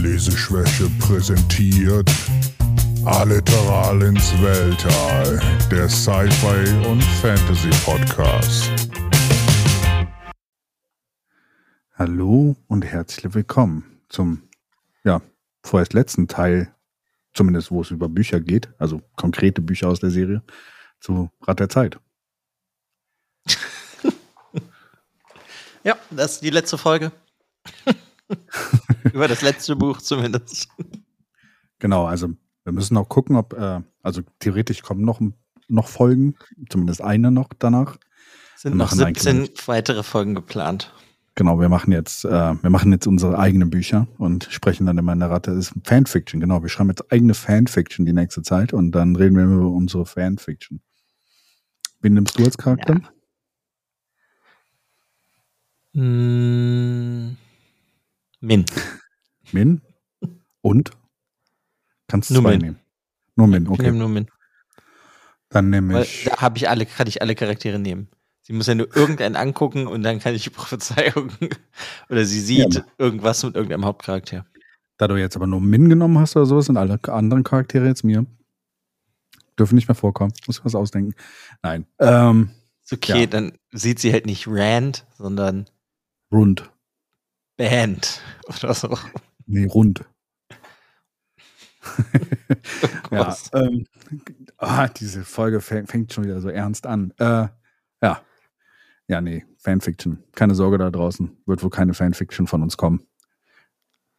Leseschwäche präsentiert Alliteral ins Weltall, der Sci-Fi und Fantasy Podcast. Hallo und herzlich willkommen zum, ja, vorerst letzten Teil, zumindest wo es über Bücher geht, also konkrete Bücher aus der Serie, zu Rat der Zeit. Ja, das ist die letzte Folge. Über das letzte Buch zumindest. Genau, also wir müssen auch gucken, ob, äh, also theoretisch kommen noch, noch Folgen, zumindest eine noch danach. Sind noch 17 weitere Folgen geplant. Genau, wir machen jetzt, äh, wir machen jetzt unsere eigenen Bücher und sprechen dann immer in der Ratte. Das ist Fanfiction, genau. Wir schreiben jetzt eigene Fanfiction die nächste Zeit und dann reden wir über unsere Fanfiction. Wen nimmst du als Charakter? Ja. Mm, Min. Min? Und? Kannst du nur zwei Min. nehmen. Nur Min, okay. Ich nehme nur Min. Dann nehme ich. Weil da habe ich alle, kann ich alle Charaktere nehmen. Sie muss ja nur irgendeinen angucken und dann kann ich die Prophezeiung oder sie sieht ja. irgendwas mit irgendeinem Hauptcharakter. Da du jetzt aber nur Min genommen hast oder sowas, sind alle anderen Charaktere jetzt mir. Dürfen nicht mehr vorkommen. Muss ich was ausdenken. Nein. Ähm, ist okay, ja. dann sieht sie halt nicht Rand, sondern Rund. Band oder so. Nee, rund. ja, ähm, ah, diese Folge fängt schon wieder so ernst an. Äh, ja. Ja, nee, Fanfiction. Keine Sorge da draußen. Wird wohl keine Fanfiction von uns kommen.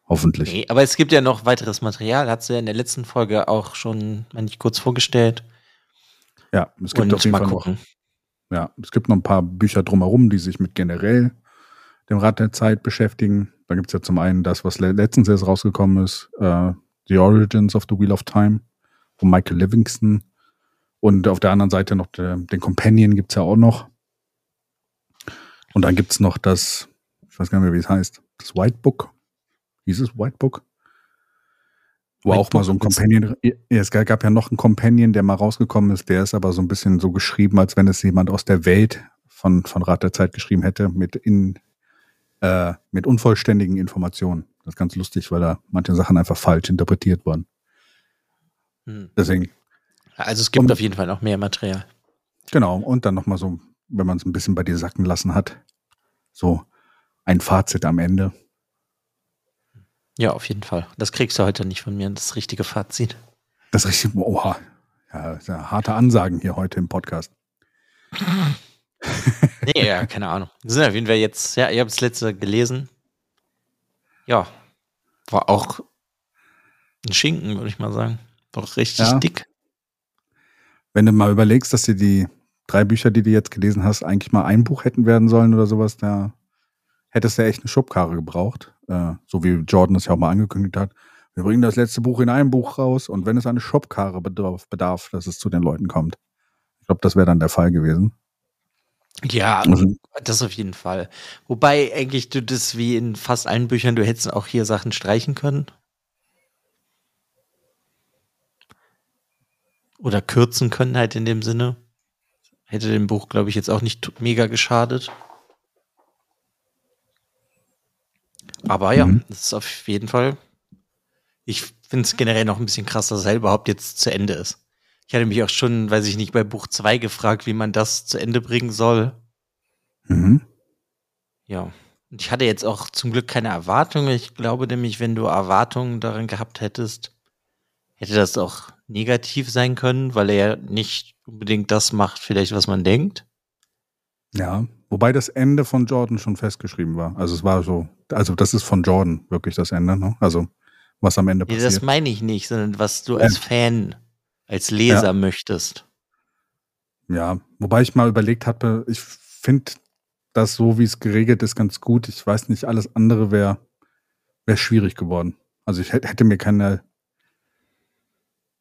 Hoffentlich. Nee, aber es gibt ja noch weiteres Material. Hat sie ja in der letzten Folge auch schon mal nicht kurz vorgestellt. Ja, es gibt Und auf jeden Fall gucken. noch. Ja, es gibt noch ein paar Bücher drumherum, die sich mit generell dem Rad der Zeit beschäftigen. Da gibt es ja zum einen das, was letztens erst rausgekommen ist, äh, The Origins of the Wheel of Time von Michael Livingston. Und auf der anderen Seite noch der, den Companion gibt es ja auch noch. Und dann gibt es noch das, ich weiß gar nicht mehr, wie es heißt, das White Book. Hieß es White Book? Wo White auch Book mal so ein Companion, ja, es gab ja noch einen Companion, der mal rausgekommen ist, der ist aber so ein bisschen so geschrieben, als wenn es jemand aus der Welt von, von Rat der Zeit geschrieben hätte, mit in, äh, mit unvollständigen Informationen. Das ist ganz lustig, weil da manche Sachen einfach falsch interpretiert wurden. Hm. Deswegen. Also es gibt und, auf jeden Fall noch mehr Material. Genau, und dann nochmal so, wenn man es ein bisschen bei dir sacken lassen hat, so ein Fazit am Ende. Ja, auf jeden Fall. Das kriegst du heute nicht von mir, das richtige Fazit. Das richtige, oha. Ja, ja harte Ansagen hier heute im Podcast. nee, ja, keine Ahnung. Das sind auf jeden Fall jetzt, ja, ich habe das letzte gelesen. Ja, war auch ein Schinken, würde ich mal sagen. Doch richtig ja. dick. Wenn du mal überlegst, dass dir die drei Bücher, die du jetzt gelesen hast, eigentlich mal ein Buch hätten werden sollen oder sowas, da hättest du echt eine Schubkarre gebraucht. Äh, so wie Jordan es ja auch mal angekündigt hat. Wir bringen das letzte Buch in einem Buch raus und wenn es eine Schubkarre bedarf, bedarf dass es zu den Leuten kommt. Ich glaube, das wäre dann der Fall gewesen. Ja, also, das auf jeden Fall. Wobei eigentlich du das wie in fast allen Büchern, du hättest auch hier Sachen streichen können. Oder kürzen können halt in dem Sinne. Hätte dem Buch, glaube ich, jetzt auch nicht mega geschadet. Aber ja, mhm. das ist auf jeden Fall. Ich finde es generell noch ein bisschen krass, dass er überhaupt jetzt zu Ende ist. Ich hatte mich auch schon, weiß ich nicht, bei Buch 2 gefragt, wie man das zu Ende bringen soll. Mhm. Ja. Und ich hatte jetzt auch zum Glück keine Erwartungen. Ich glaube nämlich, wenn du Erwartungen darin gehabt hättest, hätte das auch negativ sein können, weil er ja nicht unbedingt das macht, vielleicht, was man denkt. Ja, wobei das Ende von Jordan schon festgeschrieben war. Also es war so, also das ist von Jordan wirklich das Ende, ne? Also was am Ende passiert. Nee, das meine ich nicht, sondern was du als Fan als Leser ja. möchtest. Ja, wobei ich mal überlegt habe, ich finde das so, wie es geregelt ist, ganz gut. Ich weiß nicht, alles andere wäre wär schwierig geworden. Also ich hätte mir keine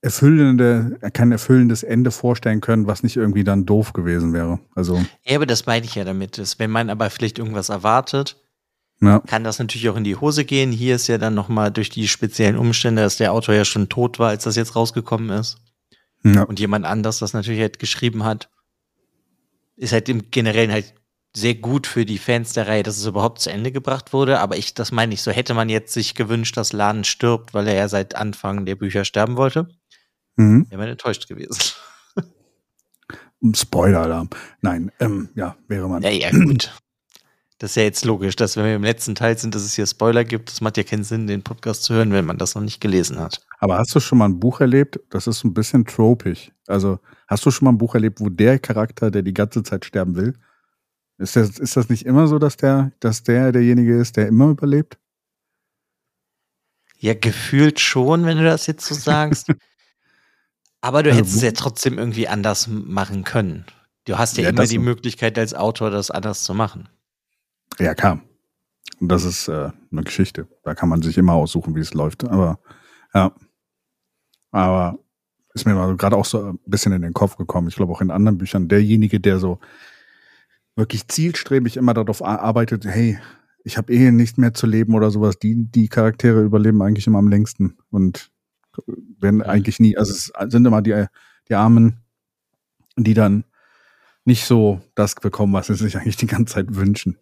erfüllende, kein erfüllendes Ende vorstellen können, was nicht irgendwie dann doof gewesen wäre. Also. Ja, aber das meine ich ja damit. Ist, wenn man aber vielleicht irgendwas erwartet, ja. kann das natürlich auch in die Hose gehen. Hier ist ja dann nochmal durch die speziellen Umstände, dass der Autor ja schon tot war, als das jetzt rausgekommen ist. Ja. Und jemand anders das natürlich halt geschrieben hat, ist halt im Generellen halt sehr gut für die Fans der Reihe, dass es überhaupt zu Ende gebracht wurde. Aber ich, das meine ich, so hätte man jetzt sich gewünscht, dass Lan stirbt, weil er ja seit Anfang der Bücher sterben wollte. Mhm. Wäre man enttäuscht gewesen. Spoiler-Alarm. Nein, ähm, ja, wäre man. Ja, ja, gut. Das ist ja jetzt logisch, dass wenn wir im letzten Teil sind, dass es hier Spoiler gibt. Das macht ja keinen Sinn, den Podcast zu hören, wenn man das noch nicht gelesen hat. Aber hast du schon mal ein Buch erlebt? Das ist ein bisschen tropisch. Also, hast du schon mal ein Buch erlebt, wo der Charakter, der die ganze Zeit sterben will, ist das, ist das nicht immer so, dass der, dass der derjenige ist, der immer überlebt? Ja, gefühlt schon, wenn du das jetzt so sagst. Aber du also, hättest es ja trotzdem irgendwie anders machen können. Du hast ja, ja immer die Möglichkeit als Autor, das anders zu machen. Ja, klar. Und das ist äh, eine Geschichte. Da kann man sich immer aussuchen, wie es läuft. Aber ja. Aber ist mir gerade auch so ein bisschen in den Kopf gekommen. Ich glaube auch in anderen Büchern, derjenige, der so wirklich zielstrebig immer darauf arbeitet, hey, ich habe eh nicht mehr zu leben oder sowas, die, die Charaktere überleben eigentlich immer am längsten und werden eigentlich nie, also es sind immer die, die Armen, die dann nicht so das bekommen, was sie sich eigentlich die ganze Zeit wünschen.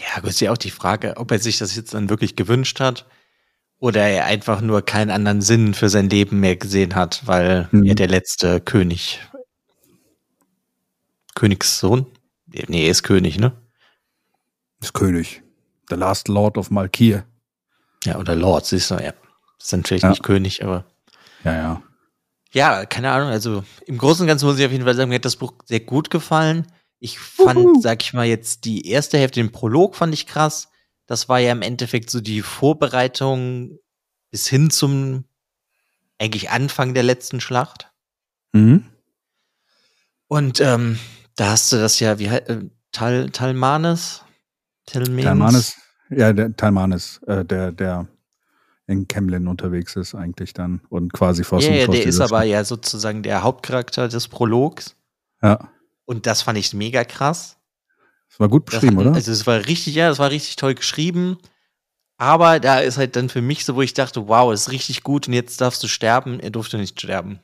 Ja, gut, ist ja auch die Frage, ob er sich das jetzt dann wirklich gewünscht hat oder er einfach nur keinen anderen Sinn für sein Leben mehr gesehen hat, weil mhm. er der letzte König, Königssohn, nee, er ist König, ne? Ist König. The Last Lord of Malkir. Ja, oder Lord, siehst du, ja. Ist natürlich ja. nicht König, aber. Ja, ja. Ja, keine Ahnung. Also im Großen und Ganzen muss ich auf jeden Fall sagen, mir hat das Buch sehr gut gefallen. Ich fand, Uhu. sag ich mal, jetzt die erste Hälfte, den Prolog fand ich krass. Das war ja im Endeffekt so die Vorbereitung bis hin zum eigentlich Anfang der letzten Schlacht. Mhm. Und ähm, da hast du das ja, wie äh, Tal, Talmanes? Talmanes, ja, der Talmanes, äh, der, der in Kemlin unterwegs ist eigentlich dann und quasi vor Ja, yeah, der ist aber ja sozusagen der Hauptcharakter des Prologs. Ja. Und das fand ich mega krass. Das war gut beschrieben, hat, oder? Also es war richtig, ja, das war richtig toll geschrieben. Aber da ist halt dann für mich so, wo ich dachte, wow, das ist richtig gut und jetzt darfst du sterben. Er durfte nicht sterben.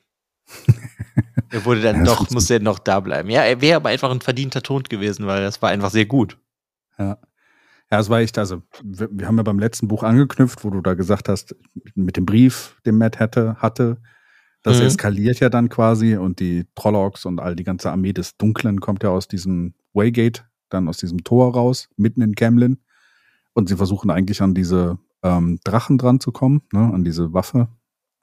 er wurde dann ja, doch, musste er noch da bleiben. Ja, er wäre aber einfach ein verdienter Tod gewesen, weil das war einfach sehr gut. Ja. Ja, es war echt, also wir, wir, haben ja beim letzten Buch angeknüpft, wo du da gesagt hast, mit dem Brief, den Matt hatte, hatte, das mhm. eskaliert ja dann quasi und die Trollocs und all die ganze Armee des Dunklen kommt ja aus diesem Waygate, dann aus diesem Tor raus, mitten in Camlin. Und sie versuchen eigentlich an diese ähm, Drachen dran zu kommen, ne, an diese Waffe.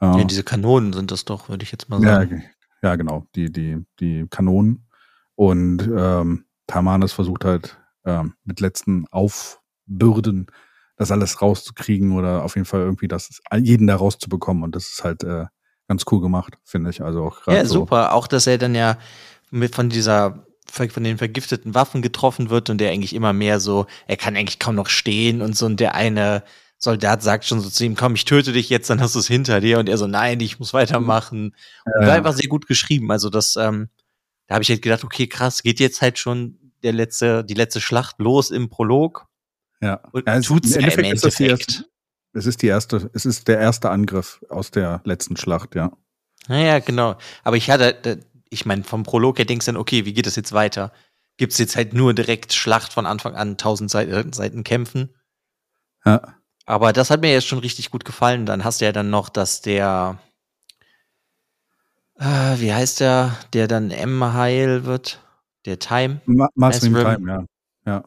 Äh, ja, diese Kanonen sind das doch, würde ich jetzt mal sagen. Ja, ja genau, die, die, die Kanonen. Und ähm, Tamanes versucht halt ähm, mit letzten Auf Bürden, das alles rauszukriegen oder auf jeden Fall irgendwie das jeden da rauszubekommen. Und das ist halt äh, ganz cool gemacht, finde ich. Also auch Ja, so. super. Auch, dass er dann ja mit von dieser von den vergifteten Waffen getroffen wird und der eigentlich immer mehr so, er kann eigentlich kaum noch stehen und so und der eine Soldat sagt schon so zu ihm, komm, ich töte dich jetzt, dann hast du es hinter dir und er so, nein, ich muss weitermachen. Und war einfach sehr gut geschrieben. Also das, ähm, da habe ich halt gedacht, okay, krass, geht jetzt halt schon der letzte, die letzte Schlacht los im Prolog. Ja. Und ja, tut's im Endeffekt, im Endeffekt. Es ist die erste, es ist der erste Angriff aus der letzten Schlacht, ja. Naja, genau. Aber ich hatte, ich meine, vom Prolog her denkst du dann, okay, wie geht das jetzt weiter? Gibt es jetzt halt nur direkt Schlacht von Anfang an, tausend Seiten, Seiten kämpfen? Ja. Aber das hat mir jetzt schon richtig gut gefallen. Dann hast du ja dann noch, dass der, äh, wie heißt der, der dann M heil wird? Der Time? Ma Masrim Time, ja. ja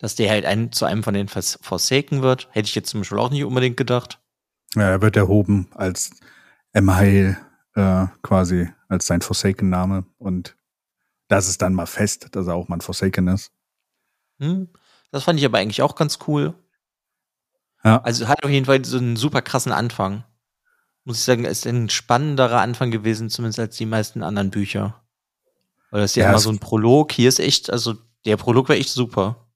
dass der halt ein, zu einem von den Forsaken wird. Hätte ich jetzt zum Beispiel auch nicht unbedingt gedacht. Ja, er wird erhoben als Emmail äh, quasi als sein Forsaken-Name und das ist dann mal fest, dass er auch mal ein Forsaken ist. Hm, das fand ich aber eigentlich auch ganz cool. Ja. Also hat auf jeden Fall so einen super krassen Anfang. Muss ich sagen, ist ein spannenderer Anfang gewesen, zumindest als die meisten anderen Bücher. Weil das ist ja, ja immer so ein Prolog. Hier ist echt, also der Prolog war echt super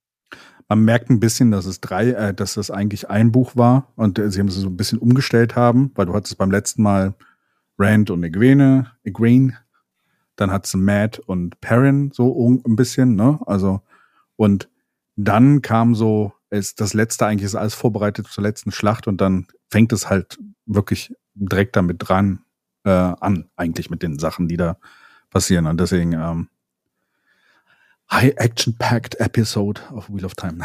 man merkt ein bisschen, dass es drei, äh, dass das eigentlich ein Buch war und äh, sie haben es so ein bisschen umgestellt haben, weil du hattest beim letzten Mal Rand und Egwene, Egwene, dann hat es Matt und Perrin so ein bisschen, ne? Also und dann kam so, ist das letzte eigentlich ist alles vorbereitet zur letzten Schlacht und dann fängt es halt wirklich direkt damit dran äh, an, eigentlich mit den Sachen, die da passieren. Und deswegen ähm, High-Action-Packed Episode of Wheel of Time.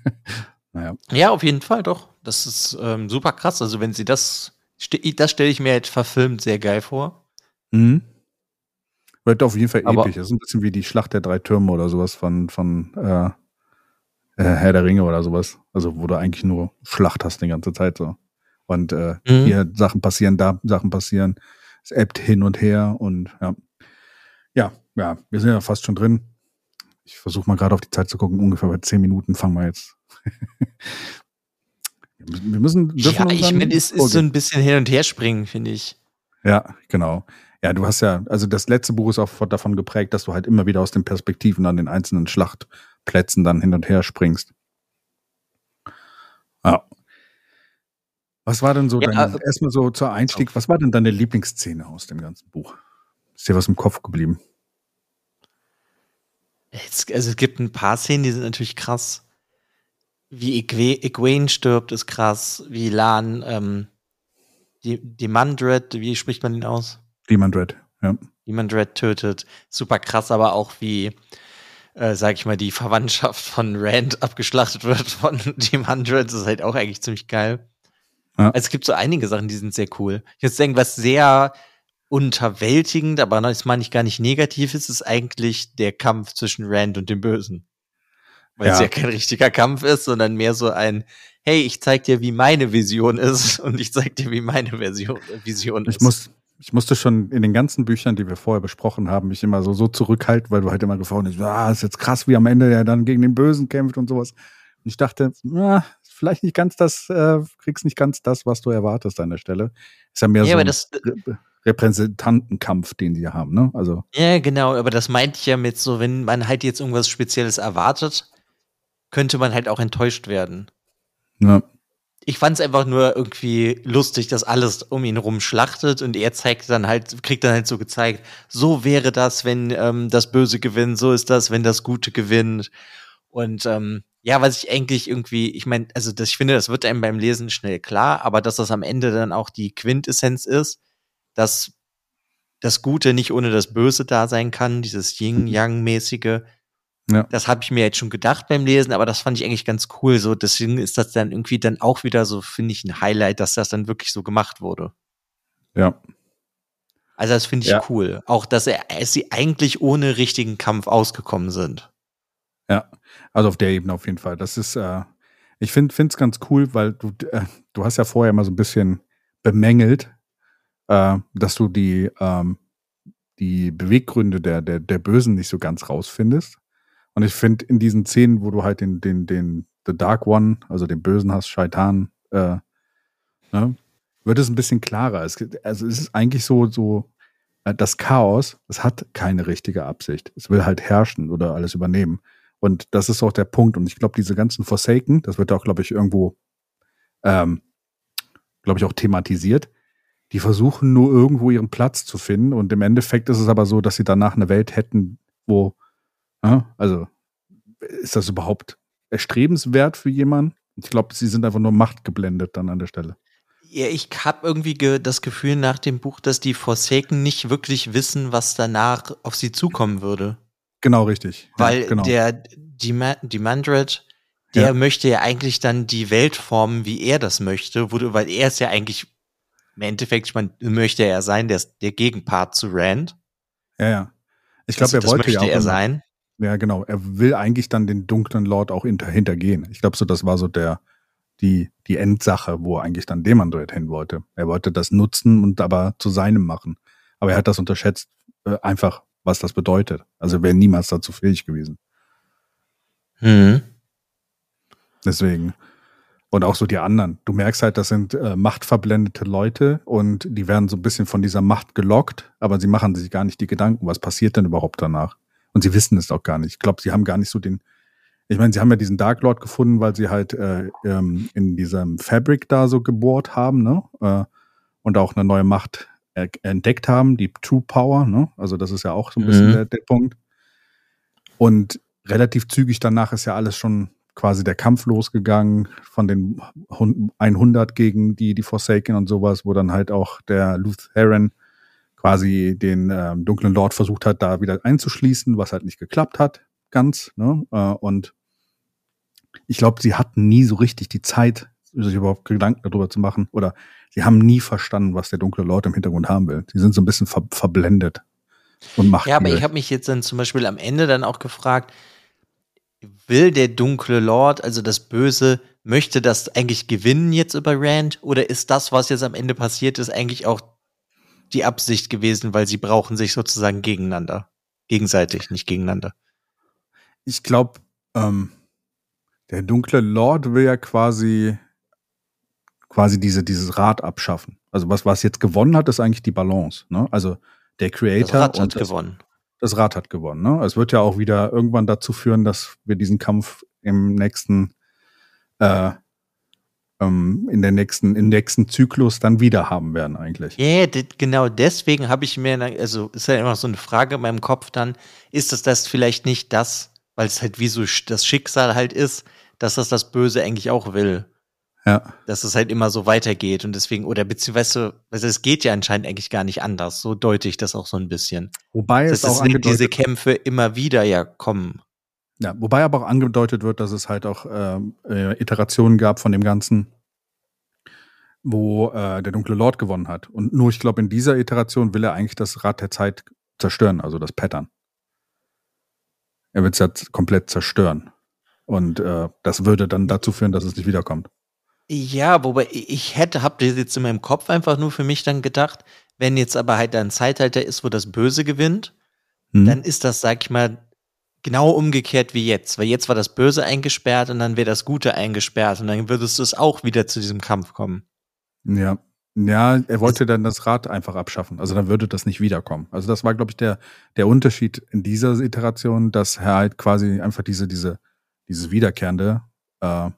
naja. Ja, auf jeden Fall doch. Das ist ähm, super krass. Also, wenn sie das, das stelle ich mir halt verfilmt sehr geil vor. Mhm. Wird auf jeden Fall Aber episch. Das ist ein bisschen wie die Schlacht der drei Türme oder sowas von, von äh, äh, Herr der Ringe oder sowas. Also, wo du eigentlich nur Schlacht hast die ganze Zeit so. Und äh, mhm. hier Sachen passieren, da Sachen passieren. Es ebbt hin und her und ja. Ja, ja, wir sind ja fast schon drin. Ich versuche mal gerade auf die Zeit zu gucken. Ungefähr bei zehn Minuten fangen wir jetzt. wir müssen. Ja, ich meine, es ist so ein bisschen hin und her springen, finde ich. Ja, genau. Ja, du hast ja, also das letzte Buch ist auch davon geprägt, dass du halt immer wieder aus den Perspektiven an den einzelnen Schlachtplätzen dann hin und her springst. Ja. Was war denn so ja, dein, also, erstmal so zur Einstieg, was war denn deine Lieblingsszene aus dem ganzen Buch? Ist dir was im Kopf geblieben? Es, also es gibt ein paar Szenen, die sind natürlich krass. Wie Egwene stirbt, ist krass. Wie Lan, ähm, die, die Mandred, wie spricht man den aus? Demon Dread, ja. Demon Dread tötet. Super krass, aber auch wie, äh, sag ich mal, die Verwandtschaft von Rand abgeschlachtet wird von Demon Dread. Das ist halt auch eigentlich ziemlich geil. Ja. Also es gibt so einige Sachen, die sind sehr cool. Ich würde sagen, was sehr unterwältigend, aber das meine ich gar nicht negativ ist, ist eigentlich der Kampf zwischen Rand und dem Bösen. Weil ja. es ja kein richtiger Kampf ist, sondern mehr so ein, hey, ich zeig dir, wie meine Vision ist und ich zeig dir, wie meine Version, Vision ist. Ich muss, ich musste schon in den ganzen Büchern, die wir vorher besprochen haben, mich immer so, so zurückhalten, weil du halt immer gefragt hast, ah, ist jetzt krass, wie am Ende er dann gegen den Bösen kämpft und sowas. Und ich dachte, na, vielleicht nicht ganz das, äh, kriegst nicht ganz das, was du erwartest an der Stelle. Ist ja mehr ja, so ein das, Re Repräsentantenkampf, den die haben, ne? Also. Ja, genau, aber das meinte ich ja mit so, wenn man halt jetzt irgendwas Spezielles erwartet, könnte man halt auch enttäuscht werden. Ja ich fand es einfach nur irgendwie lustig, dass alles um ihn rum schlachtet und er zeigt dann halt, kriegt dann halt so gezeigt, so wäre das, wenn ähm, das Böse gewinnt, so ist das, wenn das Gute gewinnt. Und ähm, ja, was ich eigentlich irgendwie, ich meine, also das, ich finde, das wird einem beim Lesen schnell klar, aber dass das am Ende dann auch die Quintessenz ist, dass das Gute nicht ohne das Böse da sein kann, dieses Yin-Yang-mäßige, ja. Das habe ich mir jetzt schon gedacht beim Lesen, aber das fand ich eigentlich ganz cool. So, deswegen ist das dann irgendwie dann auch wieder so, finde ich, ein Highlight, dass das dann wirklich so gemacht wurde. Ja. Also das finde ich ja. cool. Auch, dass er, sie eigentlich ohne richtigen Kampf ausgekommen sind. Ja, also auf der Ebene auf jeden Fall. Das ist, äh, ich finde es ganz cool, weil du, äh, du hast ja vorher mal so ein bisschen bemängelt, äh, dass du die, ähm, die Beweggründe der, der, der Bösen nicht so ganz rausfindest. Und ich finde, in diesen Szenen, wo du halt den, den, den The Dark One, also den Bösen hast, Shaitan, äh, ne, wird es ein bisschen klarer. Es, also es ist eigentlich so, so, äh, das Chaos, es hat keine richtige Absicht. Es will halt herrschen oder alles übernehmen. Und das ist auch der Punkt. Und ich glaube, diese ganzen Forsaken, das wird auch, glaube ich, irgendwo, ähm, glaube ich, auch thematisiert. Die versuchen nur irgendwo ihren Platz zu finden. Und im Endeffekt ist es aber so, dass sie danach eine Welt hätten, wo also ist das überhaupt erstrebenswert für jemanden? Ich glaube, sie sind einfach nur machtgeblendet dann an der Stelle. Ja, ich habe irgendwie ge das Gefühl nach dem Buch, dass die Forsaken nicht wirklich wissen, was danach auf sie zukommen würde. Genau, richtig. Weil ja, genau. der Demandred, der ja. möchte ja eigentlich dann die Welt formen, wie er das möchte, wo, weil er ist ja eigentlich im Endeffekt, ich meine, möchte er sein, der, der Gegenpart zu Rand. Ja, ja. Ich glaube, er wollte ja auch er sein. Ja, genau. Er will eigentlich dann den dunklen Lord auch hinter, hintergehen. Ich glaube so, das war so der, die, die Endsache, wo er eigentlich dann Demandred hin wollte. Er wollte das nutzen und aber zu seinem machen. Aber er hat das unterschätzt, äh, einfach, was das bedeutet. Also wäre niemals dazu fähig gewesen. Mhm. Deswegen. Und auch so die anderen. Du merkst halt, das sind äh, machtverblendete Leute und die werden so ein bisschen von dieser Macht gelockt, aber sie machen sich gar nicht die Gedanken, was passiert denn überhaupt danach. Und sie wissen es auch gar nicht. Ich glaube, sie haben gar nicht so den. Ich meine, sie haben ja diesen Dark Lord gefunden, weil sie halt äh, ähm, in diesem Fabric da so gebohrt haben, ne? Äh, und auch eine neue Macht entdeckt haben, die True Power, ne? Also das ist ja auch so ein bisschen mhm. der, der Punkt. Und relativ zügig danach ist ja alles schon quasi der Kampf losgegangen von den 100 gegen die, die Forsaken und sowas, wo dann halt auch der Lutheran quasi den äh, dunklen Lord versucht hat, da wieder einzuschließen, was halt nicht geklappt hat. ganz. Ne? Äh, und ich glaube, sie hatten nie so richtig die Zeit, sich überhaupt Gedanken darüber zu machen. Oder sie haben nie verstanden, was der dunkle Lord im Hintergrund haben will. Sie sind so ein bisschen ver verblendet und macht. Ja, aber ich habe mich jetzt dann zum Beispiel am Ende dann auch gefragt, will der dunkle Lord, also das Böse, möchte das eigentlich gewinnen jetzt über Rand? Oder ist das, was jetzt am Ende passiert ist, eigentlich auch die Absicht gewesen, weil sie brauchen sich sozusagen gegeneinander? Gegenseitig, nicht gegeneinander. Ich glaube, ähm, der dunkle Lord will ja quasi quasi diese, dieses Rad abschaffen. Also was, was jetzt gewonnen hat, ist eigentlich die Balance. Ne? Also der Creator. Das Rad hat das, gewonnen. Das Rad hat gewonnen. Ne? Es wird ja auch wieder irgendwann dazu führen, dass wir diesen Kampf im nächsten, äh, ähm, in der nächsten, im nächsten Zyklus dann wieder haben werden eigentlich. Ja, yeah, genau deswegen habe ich mir, also ist ja immer so eine Frage in meinem Kopf dann, ist das das vielleicht nicht das, weil es halt wie so das Schicksal halt ist, dass das das Böse eigentlich auch will. Ja. Dass es halt immer so weitergeht und deswegen, oder beziehungsweise, also es geht ja anscheinend eigentlich gar nicht anders. So deute ich das auch so ein bisschen. Wobei dass es auch diese Kämpfe immer wieder ja kommen. Ja, wobei aber auch angedeutet wird, dass es halt auch ähm, äh, Iterationen gab von dem Ganzen, wo äh, der dunkle Lord gewonnen hat. Und nur, ich glaube, in dieser Iteration will er eigentlich das Rad der Zeit zerstören, also das Pattern. Er wird es ja komplett zerstören. Und äh, das würde dann dazu führen, dass es nicht wiederkommt. Ja, wobei ich hätte, hab das jetzt in meinem Kopf einfach nur für mich dann gedacht, wenn jetzt aber halt ein Zeitalter ist, wo das Böse gewinnt, hm. dann ist das, sag ich mal, genau umgekehrt wie jetzt. Weil jetzt war das Böse eingesperrt und dann wäre das Gute eingesperrt und dann würdest du es auch wieder zu diesem Kampf kommen. Ja. Ja, er wollte dann das Rad einfach abschaffen. Also dann würde das nicht wiederkommen. Also das war, glaube ich, der, der Unterschied in dieser Iteration, dass er halt quasi einfach diese, diese, dieses Wiederkehrende äh,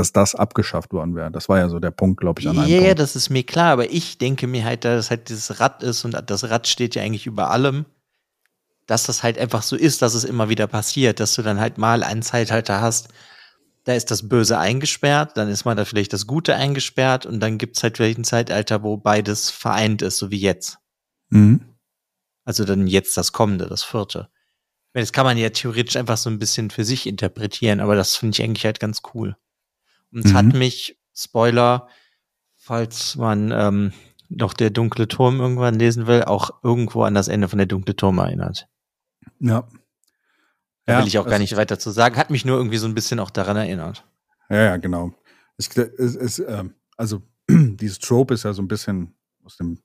dass das abgeschafft worden wäre. Das war ja so der Punkt, glaube ich, an einem yeah, Punkt. das ist mir klar, aber ich denke mir halt, dass es halt dieses Rad ist und das Rad steht ja eigentlich über allem, dass das halt einfach so ist, dass es immer wieder passiert, dass du dann halt mal einen Zeitalter hast, da ist das Böse eingesperrt, dann ist mal da vielleicht das Gute eingesperrt und dann gibt es halt vielleicht ein Zeitalter, wo beides vereint ist, so wie jetzt. Mhm. Also dann jetzt das kommende, das vierte. Das kann man ja theoretisch einfach so ein bisschen für sich interpretieren, aber das finde ich eigentlich halt ganz cool. Und es mhm. hat mich, Spoiler, falls man ähm, noch der dunkle Turm irgendwann lesen will, auch irgendwo an das Ende von der dunkle Turm erinnert. Ja. Da ja, will ich auch gar nicht weiter zu sagen. Hat mich nur irgendwie so ein bisschen auch daran erinnert. Ja, ja, genau. Es, es, es, äh, also dieses Trope ist ja so ein bisschen aus dem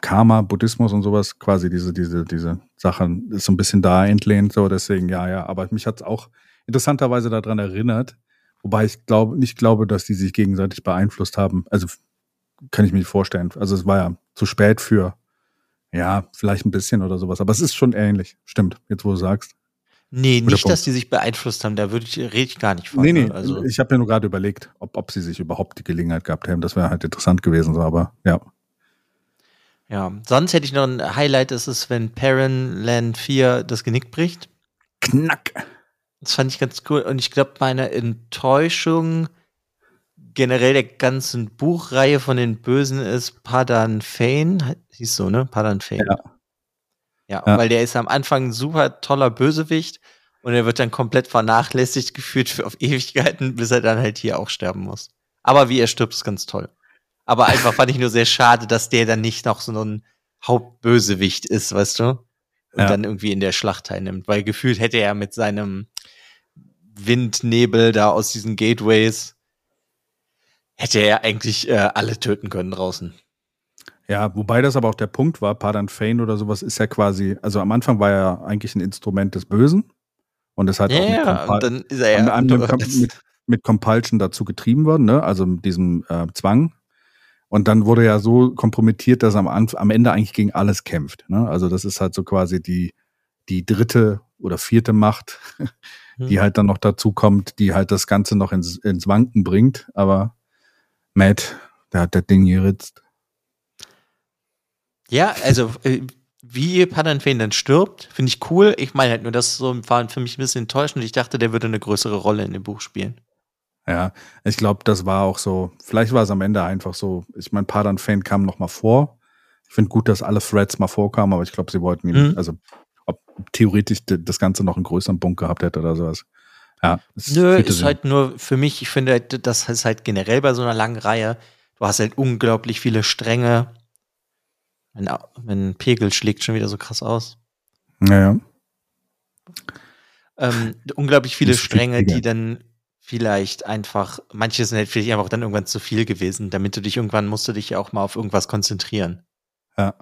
Karma, Buddhismus und sowas, quasi diese, diese, diese Sachen ist so ein bisschen da entlehnt, so deswegen, ja, ja. Aber mich hat es auch interessanterweise daran erinnert, Wobei ich glaube, nicht glaube, dass die sich gegenseitig beeinflusst haben. Also kann ich mir nicht vorstellen. Also es war ja zu spät für, ja, vielleicht ein bisschen oder sowas. Aber es ist schon ähnlich. Stimmt, jetzt wo du sagst. Nee, nicht, Punkt. dass die sich beeinflusst haben. Da würde ich, rede ich gar nicht von. Nee, nee. Also, ich habe mir nur gerade überlegt, ob, ob sie sich überhaupt die Gelegenheit gehabt haben. Das wäre halt interessant gewesen, so, aber ja. Ja, sonst hätte ich noch ein Highlight, das ist, wenn Perrin Land 4 das Genick bricht. Knack. Das fand ich ganz cool. Und ich glaube, meine Enttäuschung generell der ganzen Buchreihe von den Bösen ist Padan Fane. Hieß so, ne? Padan Fane. Ja. ja. ja. weil der ist am Anfang ein super toller Bösewicht und er wird dann komplett vernachlässigt geführt für auf Ewigkeiten, bis er dann halt hier auch sterben muss. Aber wie er stirbt, ist ganz toll. Aber einfach fand ich nur sehr schade, dass der dann nicht noch so ein Hauptbösewicht ist, weißt du? Und ja. dann irgendwie in der Schlacht teilnimmt, weil gefühlt hätte er mit seinem Windnebel da aus diesen Gateways, hätte er eigentlich äh, alle töten können draußen. Ja, wobei das aber auch der Punkt war, Padan Fane oder sowas ist ja quasi, also am Anfang war er eigentlich ein Instrument des Bösen und es hat ja, auch mit, dann ist er ja mit, mit Compulsion dazu getrieben worden, ne? also mit diesem äh, Zwang. Und dann wurde er so kompromittiert, dass er am, am Ende eigentlich gegen alles kämpft. Ne? Also das ist halt so quasi die, die dritte oder vierte Macht, die hm. halt dann noch dazu kommt, die halt das Ganze noch ins, ins Wanken bringt. Aber Matt, der hat das Ding geritzt. Ja, also äh, wie Padan Fane dann stirbt, finde ich cool. Ich meine halt nur, das so war für mich ein bisschen enttäuschend. Ich dachte, der würde eine größere Rolle in dem Buch spielen. Ja, ich glaube, das war auch so. Vielleicht war es am Ende einfach so. Ich meine, Padan Fane kam noch mal vor. Ich finde gut, dass alle Threads mal vorkamen, aber ich glaube, sie wollten ihn, mhm. also theoretisch das Ganze noch einen größeren Punkt gehabt hätte oder sowas. Ja, Nö, ist halt nur für mich, ich finde, das ist halt generell bei so einer langen Reihe, du hast halt unglaublich viele Stränge. Mein, mein Pegel schlägt schon wieder so krass aus. Naja. Ähm, unglaublich viele Stränge, die dann vielleicht einfach, manche sind halt vielleicht einfach dann irgendwann zu viel gewesen, damit du dich irgendwann musst du dich ja auch mal auf irgendwas konzentrieren. Ja.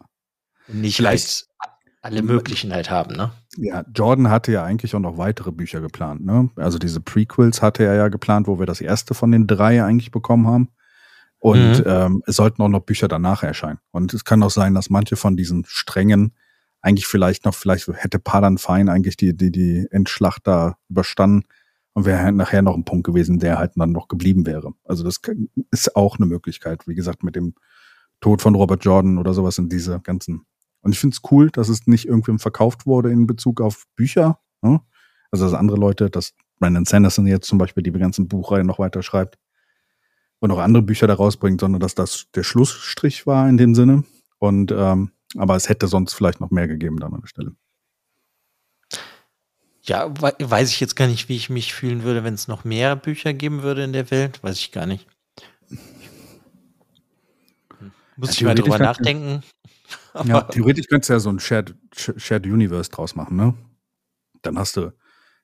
Nicht vielleicht halt alle möglichen halt haben, ne? Ja, Jordan hatte ja eigentlich auch noch weitere Bücher geplant, ne? Also diese Prequels hatte er ja geplant, wo wir das erste von den drei eigentlich bekommen haben. Und mhm. ähm, es sollten auch noch Bücher danach erscheinen. Und es kann auch sein, dass manche von diesen Strängen eigentlich vielleicht noch, vielleicht hätte Padan Fein eigentlich die, die, die Endschlacht da überstanden und wäre nachher noch ein Punkt gewesen, der halt dann noch geblieben wäre. Also das ist auch eine Möglichkeit. Wie gesagt, mit dem Tod von Robert Jordan oder sowas in diese ganzen. Und ich finde es cool, dass es nicht irgendwem verkauft wurde in Bezug auf Bücher. Ne? Also dass andere Leute, dass Brandon Sanderson jetzt zum Beispiel die ganzen Buchreihen noch weiter schreibt und auch andere Bücher da rausbringt, sondern dass das der Schlussstrich war in dem Sinne. Und ähm, aber es hätte sonst vielleicht noch mehr gegeben dann an der Stelle. Ja, weiß ich jetzt gar nicht, wie ich mich fühlen würde, wenn es noch mehr Bücher geben würde in der Welt. Weiß ich gar nicht. Muss ja, ich mal drüber nachdenken. Ja, theoretisch könntest du ja so ein Shared, Shared Universe draus machen, ne? Dann hast du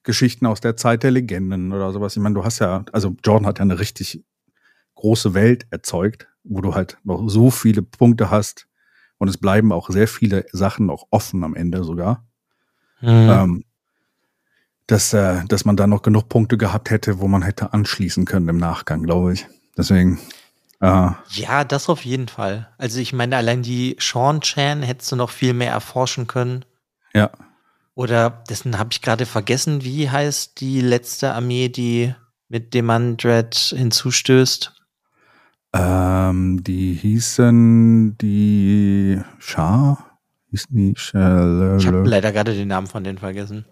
Geschichten aus der Zeit der Legenden oder sowas. Ich meine, du hast ja, also Jordan hat ja eine richtig große Welt erzeugt, wo du halt noch so viele Punkte hast und es bleiben auch sehr viele Sachen noch offen am Ende sogar. Mhm. Ähm, dass, äh, dass man da noch genug Punkte gehabt hätte, wo man hätte anschließen können im Nachgang, glaube ich. Deswegen. Äh, ja, das auf jeden Fall. Also ich meine, allein die Sean Chan hättest du noch viel mehr erforschen können. Ja. Oder dessen habe ich gerade vergessen, wie heißt die letzte Armee, die mit dem Demandred hinzustößt? Ähm, die hießen die Schar? Hießen die Schar? Ich habe leider gerade den Namen von denen vergessen.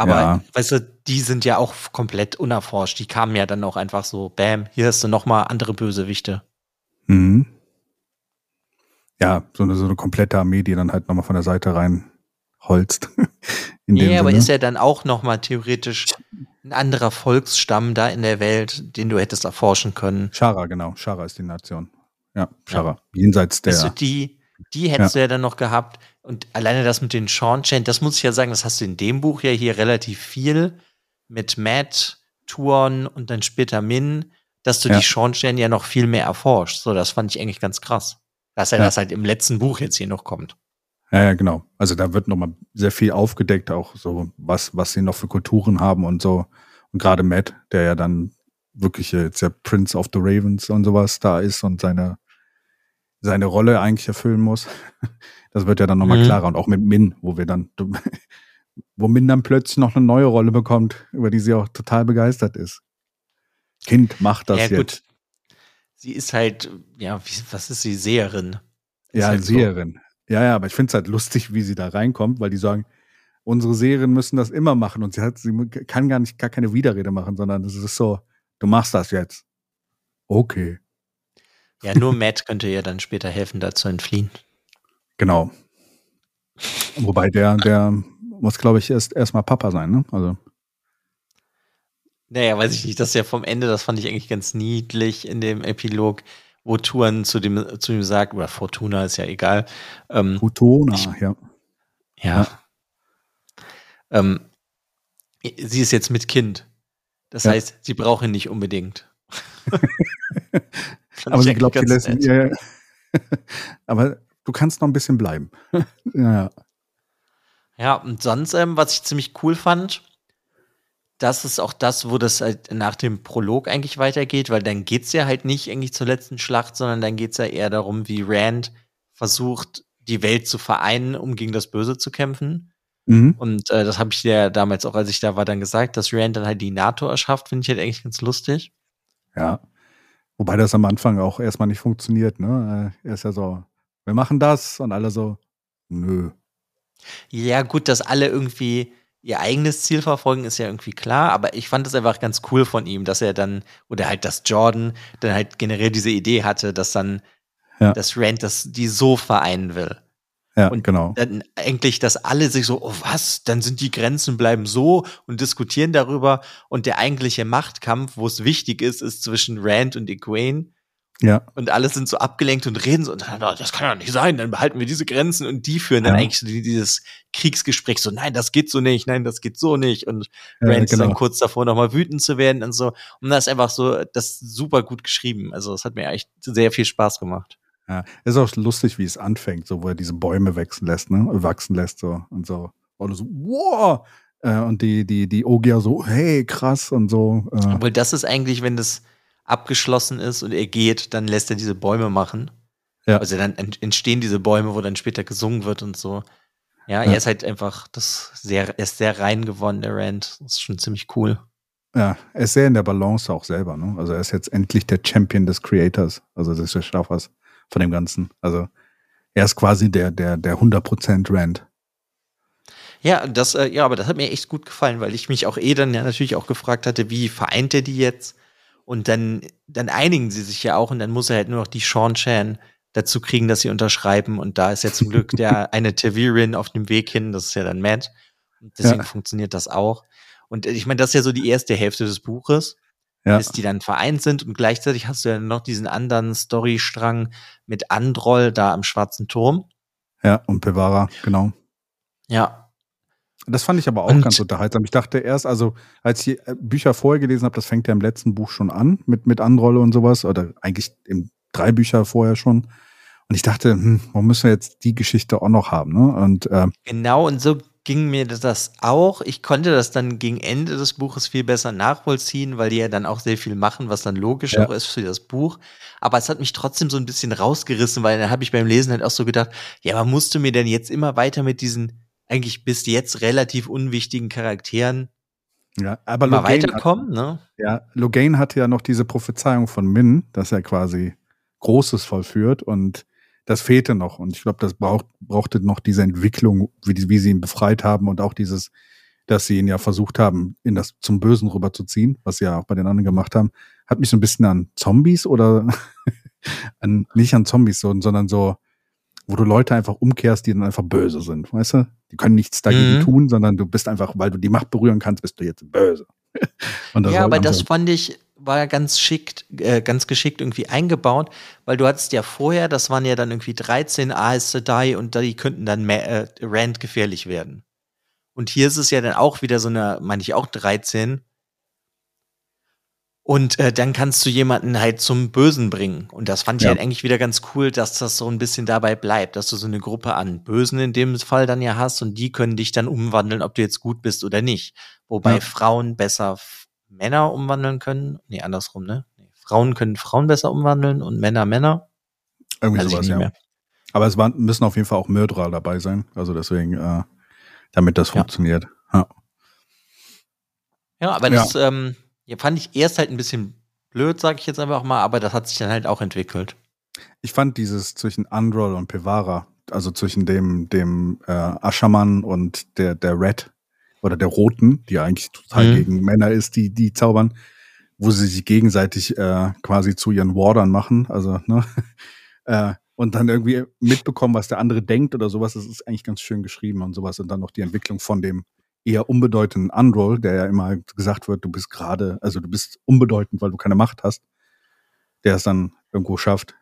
Aber ja. weißt du, die sind ja auch komplett unerforscht. Die kamen ja dann auch einfach so, bam, hier hast du nochmal andere Bösewichte. Mhm. Ja, so eine, so eine komplette Armee, die dann halt nochmal von der Seite rein holzt. nee, aber ist ja dann auch nochmal theoretisch ein anderer Volksstamm da in der Welt, den du hättest erforschen können. Shara, genau. Shara ist die Nation. Ja, Shara. Ja. Jenseits der. Weißt du, die, die hättest ja. du ja dann noch gehabt. Und alleine das mit den Sean Chain, das muss ich ja sagen, das hast du in dem Buch ja hier relativ viel mit Matt, Tuon und dann später Min, dass du ja. die Chain ja noch viel mehr erforscht. So, das fand ich eigentlich ganz krass. Dass er ja. das halt im letzten Buch jetzt hier noch kommt. Ja, ja, genau. Also da wird nochmal sehr viel aufgedeckt, auch so, was, was sie noch für Kulturen haben und so. Und gerade Matt, der ja dann wirklich jetzt der Prince of the Ravens und sowas da ist und seine seine Rolle eigentlich erfüllen muss. Das wird ja dann nochmal mhm. klarer. Und auch mit Min, wo wir dann, wo Min dann plötzlich noch eine neue Rolle bekommt, über die sie auch total begeistert ist. Kind macht das ja, jetzt. Gut. Sie ist halt, ja, wie, was ist sie? Seherin. Ist ja, halt Seherin. So. Ja, ja, aber ich finde es halt lustig, wie sie da reinkommt, weil die sagen, unsere Serien müssen das immer machen und sie hat, sie kann gar nicht, gar keine Widerrede machen, sondern es ist so, du machst das jetzt. Okay. Ja, nur Matt könnte ihr dann später helfen, da zu entfliehen. Genau. Wobei der, der muss, glaube ich, erst erstmal Papa sein, ne? Also. Naja, weiß ich nicht. Das ist ja vom Ende, das fand ich eigentlich ganz niedlich in dem Epilog, wo Tuan zu dem, zu ihm sagt, oder Fortuna ist ja egal. Ähm, Fortuna, ich, ja. Ja. ja. Ähm, sie ist jetzt mit Kind. Das ja. heißt, sie braucht ihn nicht unbedingt. aber sie glaubt, sie lässt ja, Aber du kannst noch ein bisschen bleiben. ja. Ja, und sonst, ähm, was ich ziemlich cool fand, das ist auch das, wo das halt nach dem Prolog eigentlich weitergeht, weil dann geht es ja halt nicht eigentlich zur letzten Schlacht, sondern dann geht es ja eher darum, wie Rand versucht, die Welt zu vereinen, um gegen das Böse zu kämpfen. Mhm. Und äh, das habe ich dir damals auch, als ich da war, dann gesagt, dass Rand dann halt die NATO erschafft, finde ich halt eigentlich ganz lustig. Ja. Wobei das am Anfang auch erstmal nicht funktioniert, ne? Er ist ja so, wir machen das und alle so, nö. Ja, gut, dass alle irgendwie ihr eigenes Ziel verfolgen, ist ja irgendwie klar, aber ich fand es einfach ganz cool von ihm, dass er dann, oder halt, dass Jordan dann halt generell diese Idee hatte, dass dann, ja. dass Rand das, die so vereinen will. Ja, und genau. Dann eigentlich, dass alle sich so, oh was, dann sind die Grenzen bleiben so und diskutieren darüber. Und der eigentliche Machtkampf, wo es wichtig ist, ist zwischen Rand und Egwene. Ja. Und alle sind so abgelenkt und reden so, das kann ja nicht sein, dann behalten wir diese Grenzen und die führen dann ja. eigentlich so dieses Kriegsgespräch so, nein, das geht so nicht, nein, das geht so nicht und ja, Rand ist dann genau. kurz davor nochmal wütend zu werden und so. Und das ist einfach so, das ist super gut geschrieben. Also es hat mir echt sehr viel Spaß gemacht. Ja, ist auch lustig, wie es anfängt, so wo er diese Bäume wachsen lässt, ne, wachsen lässt so und so. Oder so, wow! Äh, und die, die, die Ogier so, hey, krass und so. Äh. Obwohl das ist eigentlich, wenn das abgeschlossen ist und er geht, dann lässt er diese Bäume machen. Ja. Also dann entstehen diese Bäume, wo dann später gesungen wird und so. Ja, ja. er ist halt einfach das sehr, er ist sehr rein geworden, der Rand. Das ist schon ziemlich cool. Ja, er ist sehr in der Balance auch selber, ne? Also er ist jetzt endlich der Champion des Creators, also des Schaffers von dem Ganzen. Also er ist quasi der, der, der 100% Rand. Ja, das, äh, ja, aber das hat mir echt gut gefallen, weil ich mich auch eh dann ja natürlich auch gefragt hatte, wie vereint er die jetzt? Und dann, dann einigen sie sich ja auch und dann muss er halt nur noch die Sean Chan dazu kriegen, dass sie unterschreiben. Und da ist ja zum Glück der eine Tavirin auf dem Weg hin, das ist ja dann Matt. Und deswegen ja. funktioniert das auch. Und ich meine, das ist ja so die erste Hälfte des Buches, ja. bis die dann vereint sind. Und gleichzeitig hast du ja noch diesen anderen Storystrang mit Androll da am Schwarzen Turm. Ja, und Bevara, genau. Ja, das fand ich aber auch und ganz unterhaltsam. Ich dachte erst, also als ich äh, Bücher vorher gelesen habe, das fängt ja im letzten Buch schon an mit, mit Androlle und sowas, oder eigentlich im drei Bücher vorher schon. Und ich dachte, hm, warum müssen wir jetzt die Geschichte auch noch haben? Ne? Und, äh, genau, und so ging mir das auch. Ich konnte das dann gegen Ende des Buches viel besser nachvollziehen, weil die ja dann auch sehr viel machen, was dann logisch ja. auch ist für das Buch. Aber es hat mich trotzdem so ein bisschen rausgerissen, weil dann habe ich beim Lesen halt auch so gedacht, ja, man musste mir denn jetzt immer weiter mit diesen eigentlich bis jetzt relativ unwichtigen Charakteren ja, aber mal weiterkommen. Hat, ne? Ja, Logain hatte ja noch diese Prophezeiung von Min, dass er quasi Großes vollführt und das fehlte noch. Und ich glaube, das braucht, brauchte noch diese Entwicklung, wie, wie sie ihn befreit haben und auch dieses, dass sie ihn ja versucht haben, in das zum Bösen rüberzuziehen, was sie ja auch bei den anderen gemacht haben, hat mich so ein bisschen an Zombies oder an, nicht an Zombies, sondern so wo du Leute einfach umkehrst, die dann einfach böse sind, weißt du? Die können nichts dagegen mhm. tun, sondern du bist einfach, weil du die Macht berühren kannst, bist du jetzt böse. ja, aber das fand ich, war ja ganz schickt, äh, ganz geschickt irgendwie eingebaut, weil du hattest ja vorher, das waren ja dann irgendwie 13 Aes Sedai und die könnten dann mehr, äh, Rand gefährlich werden. Und hier ist es ja dann auch wieder so eine, meine ich auch 13, und äh, dann kannst du jemanden halt zum Bösen bringen. Und das fand ich ja. halt eigentlich wieder ganz cool, dass das so ein bisschen dabei bleibt, dass du so eine Gruppe an Bösen in dem Fall dann ja hast und die können dich dann umwandeln, ob du jetzt gut bist oder nicht. Wobei ja. Frauen besser Männer umwandeln können. Nee, andersrum, ne? Nee, Frauen können Frauen besser umwandeln und Männer Männer. Irgendwie sowas, ja. Mehr. Aber es waren, müssen auf jeden Fall auch Mörderer dabei sein. Also deswegen, äh, damit das funktioniert. Ja, ja aber das, ähm, ja, fand ich erst halt ein bisschen blöd, sag ich jetzt einfach mal, aber das hat sich dann halt auch entwickelt. Ich fand dieses zwischen Androl und Pevara, also zwischen dem, dem äh, Aschaman und der, der Red oder der Roten, die eigentlich total mhm. gegen Männer ist, die, die zaubern, wo sie sich gegenseitig äh, quasi zu ihren Wardern machen, also, ne? äh, und dann irgendwie mitbekommen, was der andere denkt oder sowas, das ist eigentlich ganz schön geschrieben und sowas und dann noch die Entwicklung von dem eher unbedeutenden Unroll, der ja immer gesagt wird, du bist gerade, also du bist unbedeutend, weil du keine Macht hast, der es dann irgendwo schafft.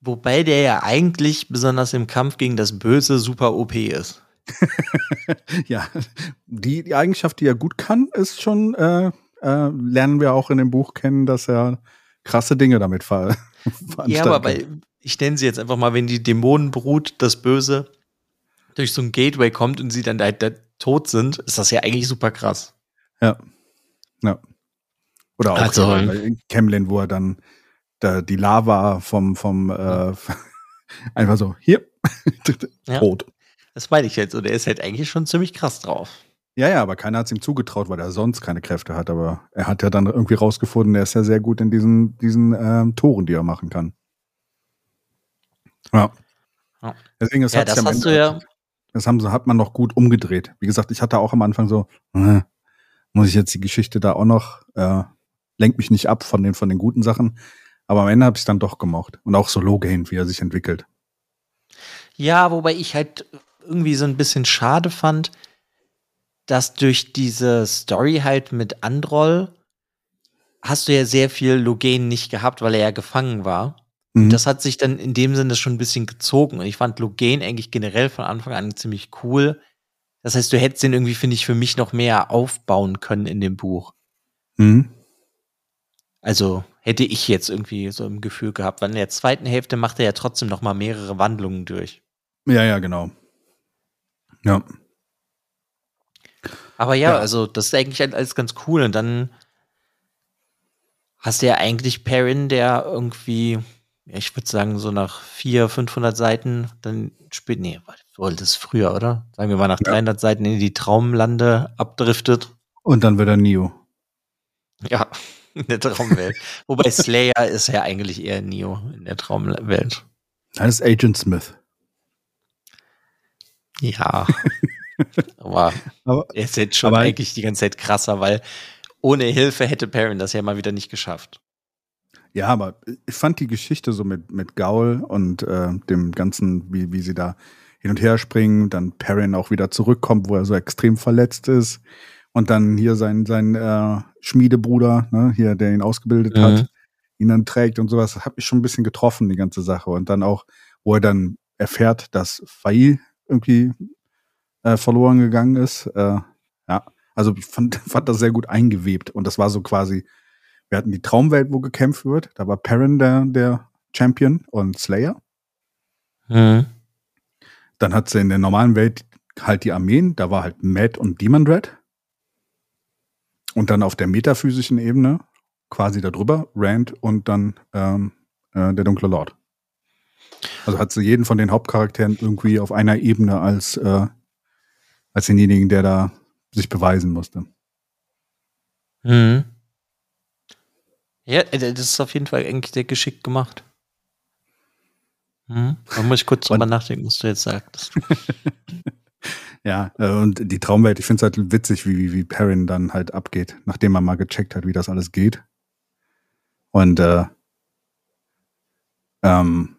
Wobei der ja eigentlich besonders im Kampf gegen das Böse super OP ist. ja, die, die Eigenschaft, die er gut kann, ist schon, äh, äh, lernen wir auch in dem Buch kennen, dass er krasse Dinge damit ver Ja, aber bei, ich nenne sie jetzt einfach mal, wenn die Dämonenbrut, das Böse, durch so ein Gateway kommt und sie dann da, da tot sind, ist das ja eigentlich super krass. Ja. Ja. Oder auch also, in Kemlin, wo er dann da die Lava vom, vom äh, einfach so, hier, tot. Ja, das meine ich jetzt. Und er ist halt eigentlich schon ziemlich krass drauf. Ja, ja, aber keiner hat es ihm zugetraut, weil er sonst keine Kräfte hat. Aber er hat ja dann irgendwie rausgefunden, er ist ja sehr gut in diesen, diesen ähm, Toren, die er machen kann. Ja. ja. Deswegen, es ja, das hast du ja. Das haben, hat man noch gut umgedreht. Wie gesagt, ich hatte auch am Anfang so, äh, muss ich jetzt die Geschichte da auch noch, äh, lenkt mich nicht ab von den, von den guten Sachen. Aber am Ende habe ich es dann doch gemocht. Und auch so Logan, wie er sich entwickelt. Ja, wobei ich halt irgendwie so ein bisschen schade fand, dass durch diese Story halt mit Androll hast du ja sehr viel Logan nicht gehabt, weil er ja gefangen war. Mhm. Das hat sich dann in dem Sinne schon ein bisschen gezogen. Und ich fand Logan eigentlich generell von Anfang an ziemlich cool. Das heißt, du hättest den irgendwie, finde ich, für mich noch mehr aufbauen können in dem Buch. Mhm. Also hätte ich jetzt irgendwie so im Gefühl gehabt, weil in der zweiten Hälfte macht er ja trotzdem noch mal mehrere Wandlungen durch. Ja, ja, genau. Ja. Aber ja, ja. also das ist eigentlich alles ganz cool. Und dann hast du ja eigentlich Perrin, der irgendwie, ich würde sagen, so nach 400, 500 Seiten dann spielt, nee, das ist früher, oder? Sagen wir mal nach ja. 300 Seiten in die Traumlande abdriftet. Und dann wird er Neo. Ja, in der Traumwelt. Wobei Slayer ist ja eigentlich eher Neo in der Traumwelt. Das ist Agent Smith. Ja. aber, aber er ist jetzt schon eigentlich die ganze Zeit krasser, weil ohne Hilfe hätte Perrin das ja mal wieder nicht geschafft. Ja, aber ich fand die Geschichte so mit, mit Gaul und äh, dem Ganzen, wie, wie sie da hin und her springen, dann Perrin auch wieder zurückkommt, wo er so extrem verletzt ist. Und dann hier sein, sein äh, Schmiedebruder, ne, hier, der ihn ausgebildet mhm. hat, ihn dann trägt und sowas, hat mich schon ein bisschen getroffen, die ganze Sache. Und dann auch, wo er dann erfährt, dass Fail irgendwie äh, verloren gegangen ist. Äh, ja, also ich fand, fand das sehr gut eingewebt. Und das war so quasi, wir hatten die Traumwelt, wo gekämpft wird. Da war Perrin der, der Champion und Slayer. Mhm. Dann hat sie in der normalen Welt halt die Armeen. Da war halt Mad und Demon Dread. Und dann auf der metaphysischen Ebene quasi darüber Rand und dann ähm, äh, der dunkle Lord. Also hat sie jeden von den Hauptcharakteren irgendwie auf einer Ebene als, äh, als denjenigen, der da sich beweisen musste. Mhm. Ja, äh, das ist auf jeden Fall eigentlich sehr geschickt gemacht. Mhm. Da muss ich kurz drüber nachdenken, was du jetzt sagst. ja, äh, und die Traumwelt, ich finde es halt witzig, wie, wie Perrin dann halt abgeht, nachdem man mal gecheckt hat, wie das alles geht. Und äh, ähm,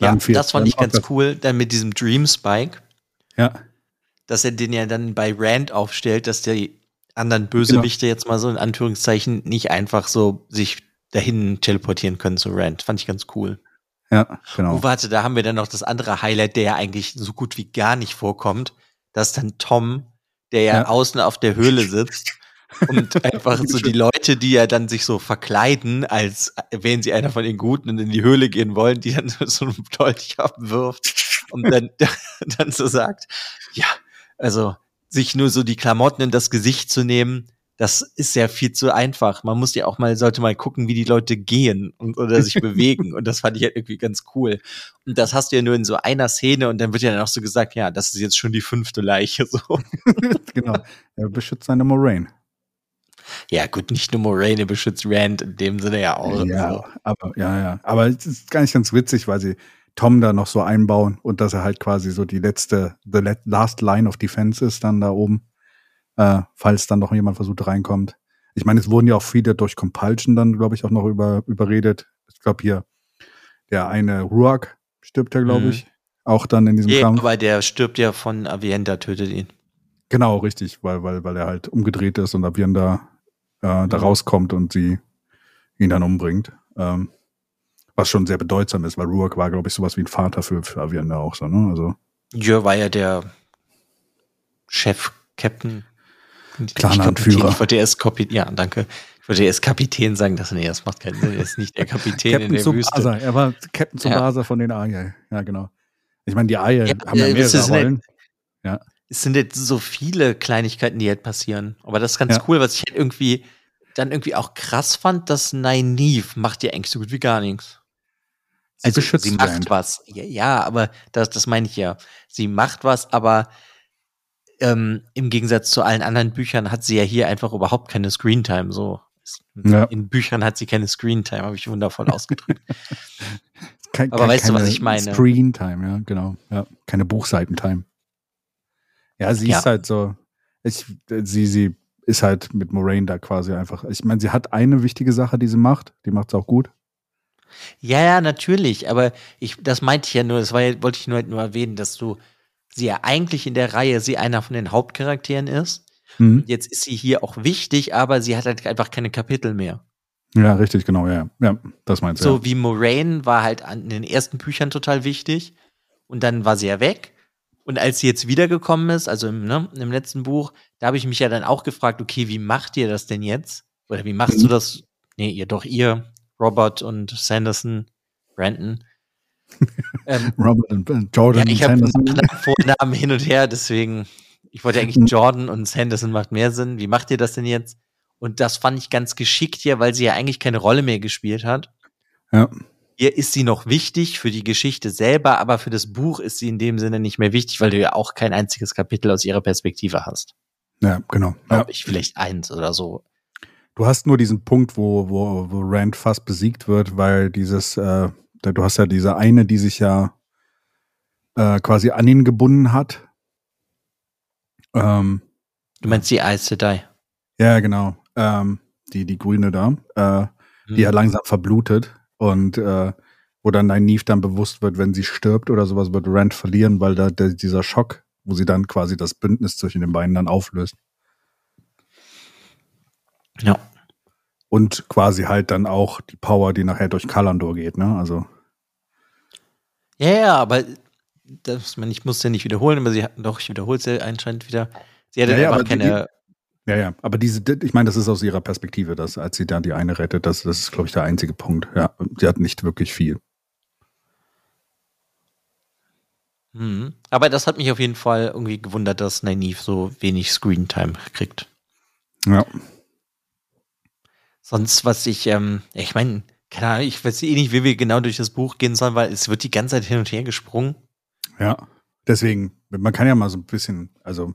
ja, das fand ich ganz cool, dann mit diesem Dream Spike. Ja. Dass er den ja dann bei Rand aufstellt, dass die anderen Bösewichte genau. jetzt mal so in Anführungszeichen nicht einfach so sich dahin teleportieren können zu Rand. Fand ich ganz cool. Ja, genau. Oh, warte, da haben wir dann noch das andere Highlight, der ja eigentlich so gut wie gar nicht vorkommt. Das ist dann Tom, der ja, ja. außen auf der Höhle sitzt und einfach so die Leute, die ja dann sich so verkleiden, als wären sie einer von den Guten und in die Höhle gehen wollen, die dann so einen Dolch abwirft und dann, dann so sagt, ja, also sich nur so die Klamotten in das Gesicht zu nehmen, das ist ja viel zu einfach. Man muss ja auch mal, sollte mal gucken, wie die Leute gehen und oder sich bewegen. Und das fand ich halt irgendwie ganz cool. Und das hast du ja nur in so einer Szene und dann wird ja dann auch so gesagt, ja, das ist jetzt schon die fünfte Leiche. So. genau. Er beschützt seine Moraine. Ja, gut, nicht nur Moraine beschützt Rand in dem Sinne ja auch. Ja, so. aber, ja, ja. Aber es ist gar nicht ganz witzig, weil sie Tom da noch so einbauen und dass er halt quasi so die letzte, the last line of defense ist dann da oben, äh, falls dann noch jemand versucht reinkommt. Ich meine, es wurden ja auch viele durch Compulsion dann, glaube ich, auch noch über, überredet. Ich glaube hier, der eine Ruak stirbt ja, glaube mhm. ich, auch dann in diesem ja, Kampf. Aber der stirbt ja von Avienda, tötet ihn. Genau, richtig, weil, weil, weil er halt umgedreht ist und Avienda äh, da rauskommt und sie ihn dann umbringt. Ähm, was schon sehr bedeutsam ist, weil Ruark war, glaube ich, sowas wie ein Vater für, für Avienda auch so, ne? Also. Ja, war ja der Chef, Captain. Clananführer. Ich wollte erst Kapitän, ja, danke. Ich wollte erst Kapitän sagen, das, nee, das macht keinen Sinn. Er ist nicht der Kapitän in der Subasa. Wüste. Er war Captain Tsubasa ja. von den Aye. Ja, genau. Ich meine, die Aye ja, haben ja äh, mehrere Rollen. Ja es sind jetzt so viele Kleinigkeiten, die halt passieren. Aber das ist ganz ja. cool, was ich halt irgendwie dann irgendwie auch krass fand, dass Nynaeve macht ja eigentlich so gut wie gar nichts. Also sie, sie macht was. Ja, ja, aber das, das meine ich ja. Sie macht was, aber ähm, im Gegensatz zu allen anderen Büchern hat sie ja hier einfach überhaupt keine Screentime. So ja. in Büchern hat sie keine Screentime, habe ich wundervoll ausgedrückt. Kein, aber weißt du, was ich meine? Screentime, ja, genau. Ja, keine Buchseitentime. Ja, sie ja. ist halt so, ich, sie, sie ist halt mit Moraine da quasi einfach. Ich meine, sie hat eine wichtige Sache, die sie macht, die macht sie auch gut. Ja, ja, natürlich, aber ich, das meinte ich ja nur, das war, wollte ich nur, nur erwähnen, dass du sie ja eigentlich in der Reihe sie einer von den Hauptcharakteren ist. Mhm. Jetzt ist sie hier auch wichtig, aber sie hat halt einfach keine Kapitel mehr. Ja, richtig, genau, ja. Ja, das meinst du. So ja. wie Moraine war halt in den ersten Büchern total wichtig und dann war sie ja weg. Und als sie jetzt wiedergekommen ist, also im, ne, im letzten Buch, da habe ich mich ja dann auch gefragt, okay, wie macht ihr das denn jetzt? Oder wie machst mhm. du das? Nee, ihr doch ihr, Robert und Sanderson, Brandon. ähm, Robert und Jordan ja, ich habe Vornamen hin und her, deswegen, ich wollte eigentlich mhm. Jordan und Sanderson macht mehr Sinn. Wie macht ihr das denn jetzt? Und das fand ich ganz geschickt hier, weil sie ja eigentlich keine Rolle mehr gespielt hat. Ja. Hier ist sie noch wichtig für die Geschichte selber, aber für das Buch ist sie in dem Sinne nicht mehr wichtig, weil du ja auch kein einziges Kapitel aus ihrer Perspektive hast. Ja, genau. Ja. Ich vielleicht eins oder so. Du hast nur diesen Punkt, wo, wo, wo Rand fast besiegt wird, weil dieses, äh, du hast ja diese eine, die sich ja äh, quasi an ihn gebunden hat. Ähm, du meinst die Aes Sedai? Ja, genau ähm, die, die Grüne da, äh, mhm. die ja langsam verblutet und äh, wo dann Nynaeve dann bewusst wird, wenn sie stirbt oder sowas, wird Rand verlieren, weil da der, dieser Schock, wo sie dann quasi das Bündnis zwischen den beiden dann auflöst. Ja. Und quasi halt dann auch die Power, die nachher durch Kalandor geht, ne? Also. Ja, ja, aber das, ich muss ja nicht wiederholen, aber sie hatten doch, ich wiederhole es ja anscheinend wieder. Sie hatte ja, einfach keine. Ja, ja, aber diese, ich meine, das ist aus ihrer Perspektive, dass als sie da die eine rettet, das, das ist, glaube ich, der einzige Punkt. Ja, sie hat nicht wirklich viel. Mhm. Aber das hat mich auf jeden Fall irgendwie gewundert, dass Nynaeve so wenig Screentime kriegt. Ja. Sonst, was ich, ähm, ich meine, keine Ahnung, ich weiß eh nicht, wie wir genau durch das Buch gehen sollen, weil es wird die ganze Zeit hin und her gesprungen. Ja, deswegen, man kann ja mal so ein bisschen, also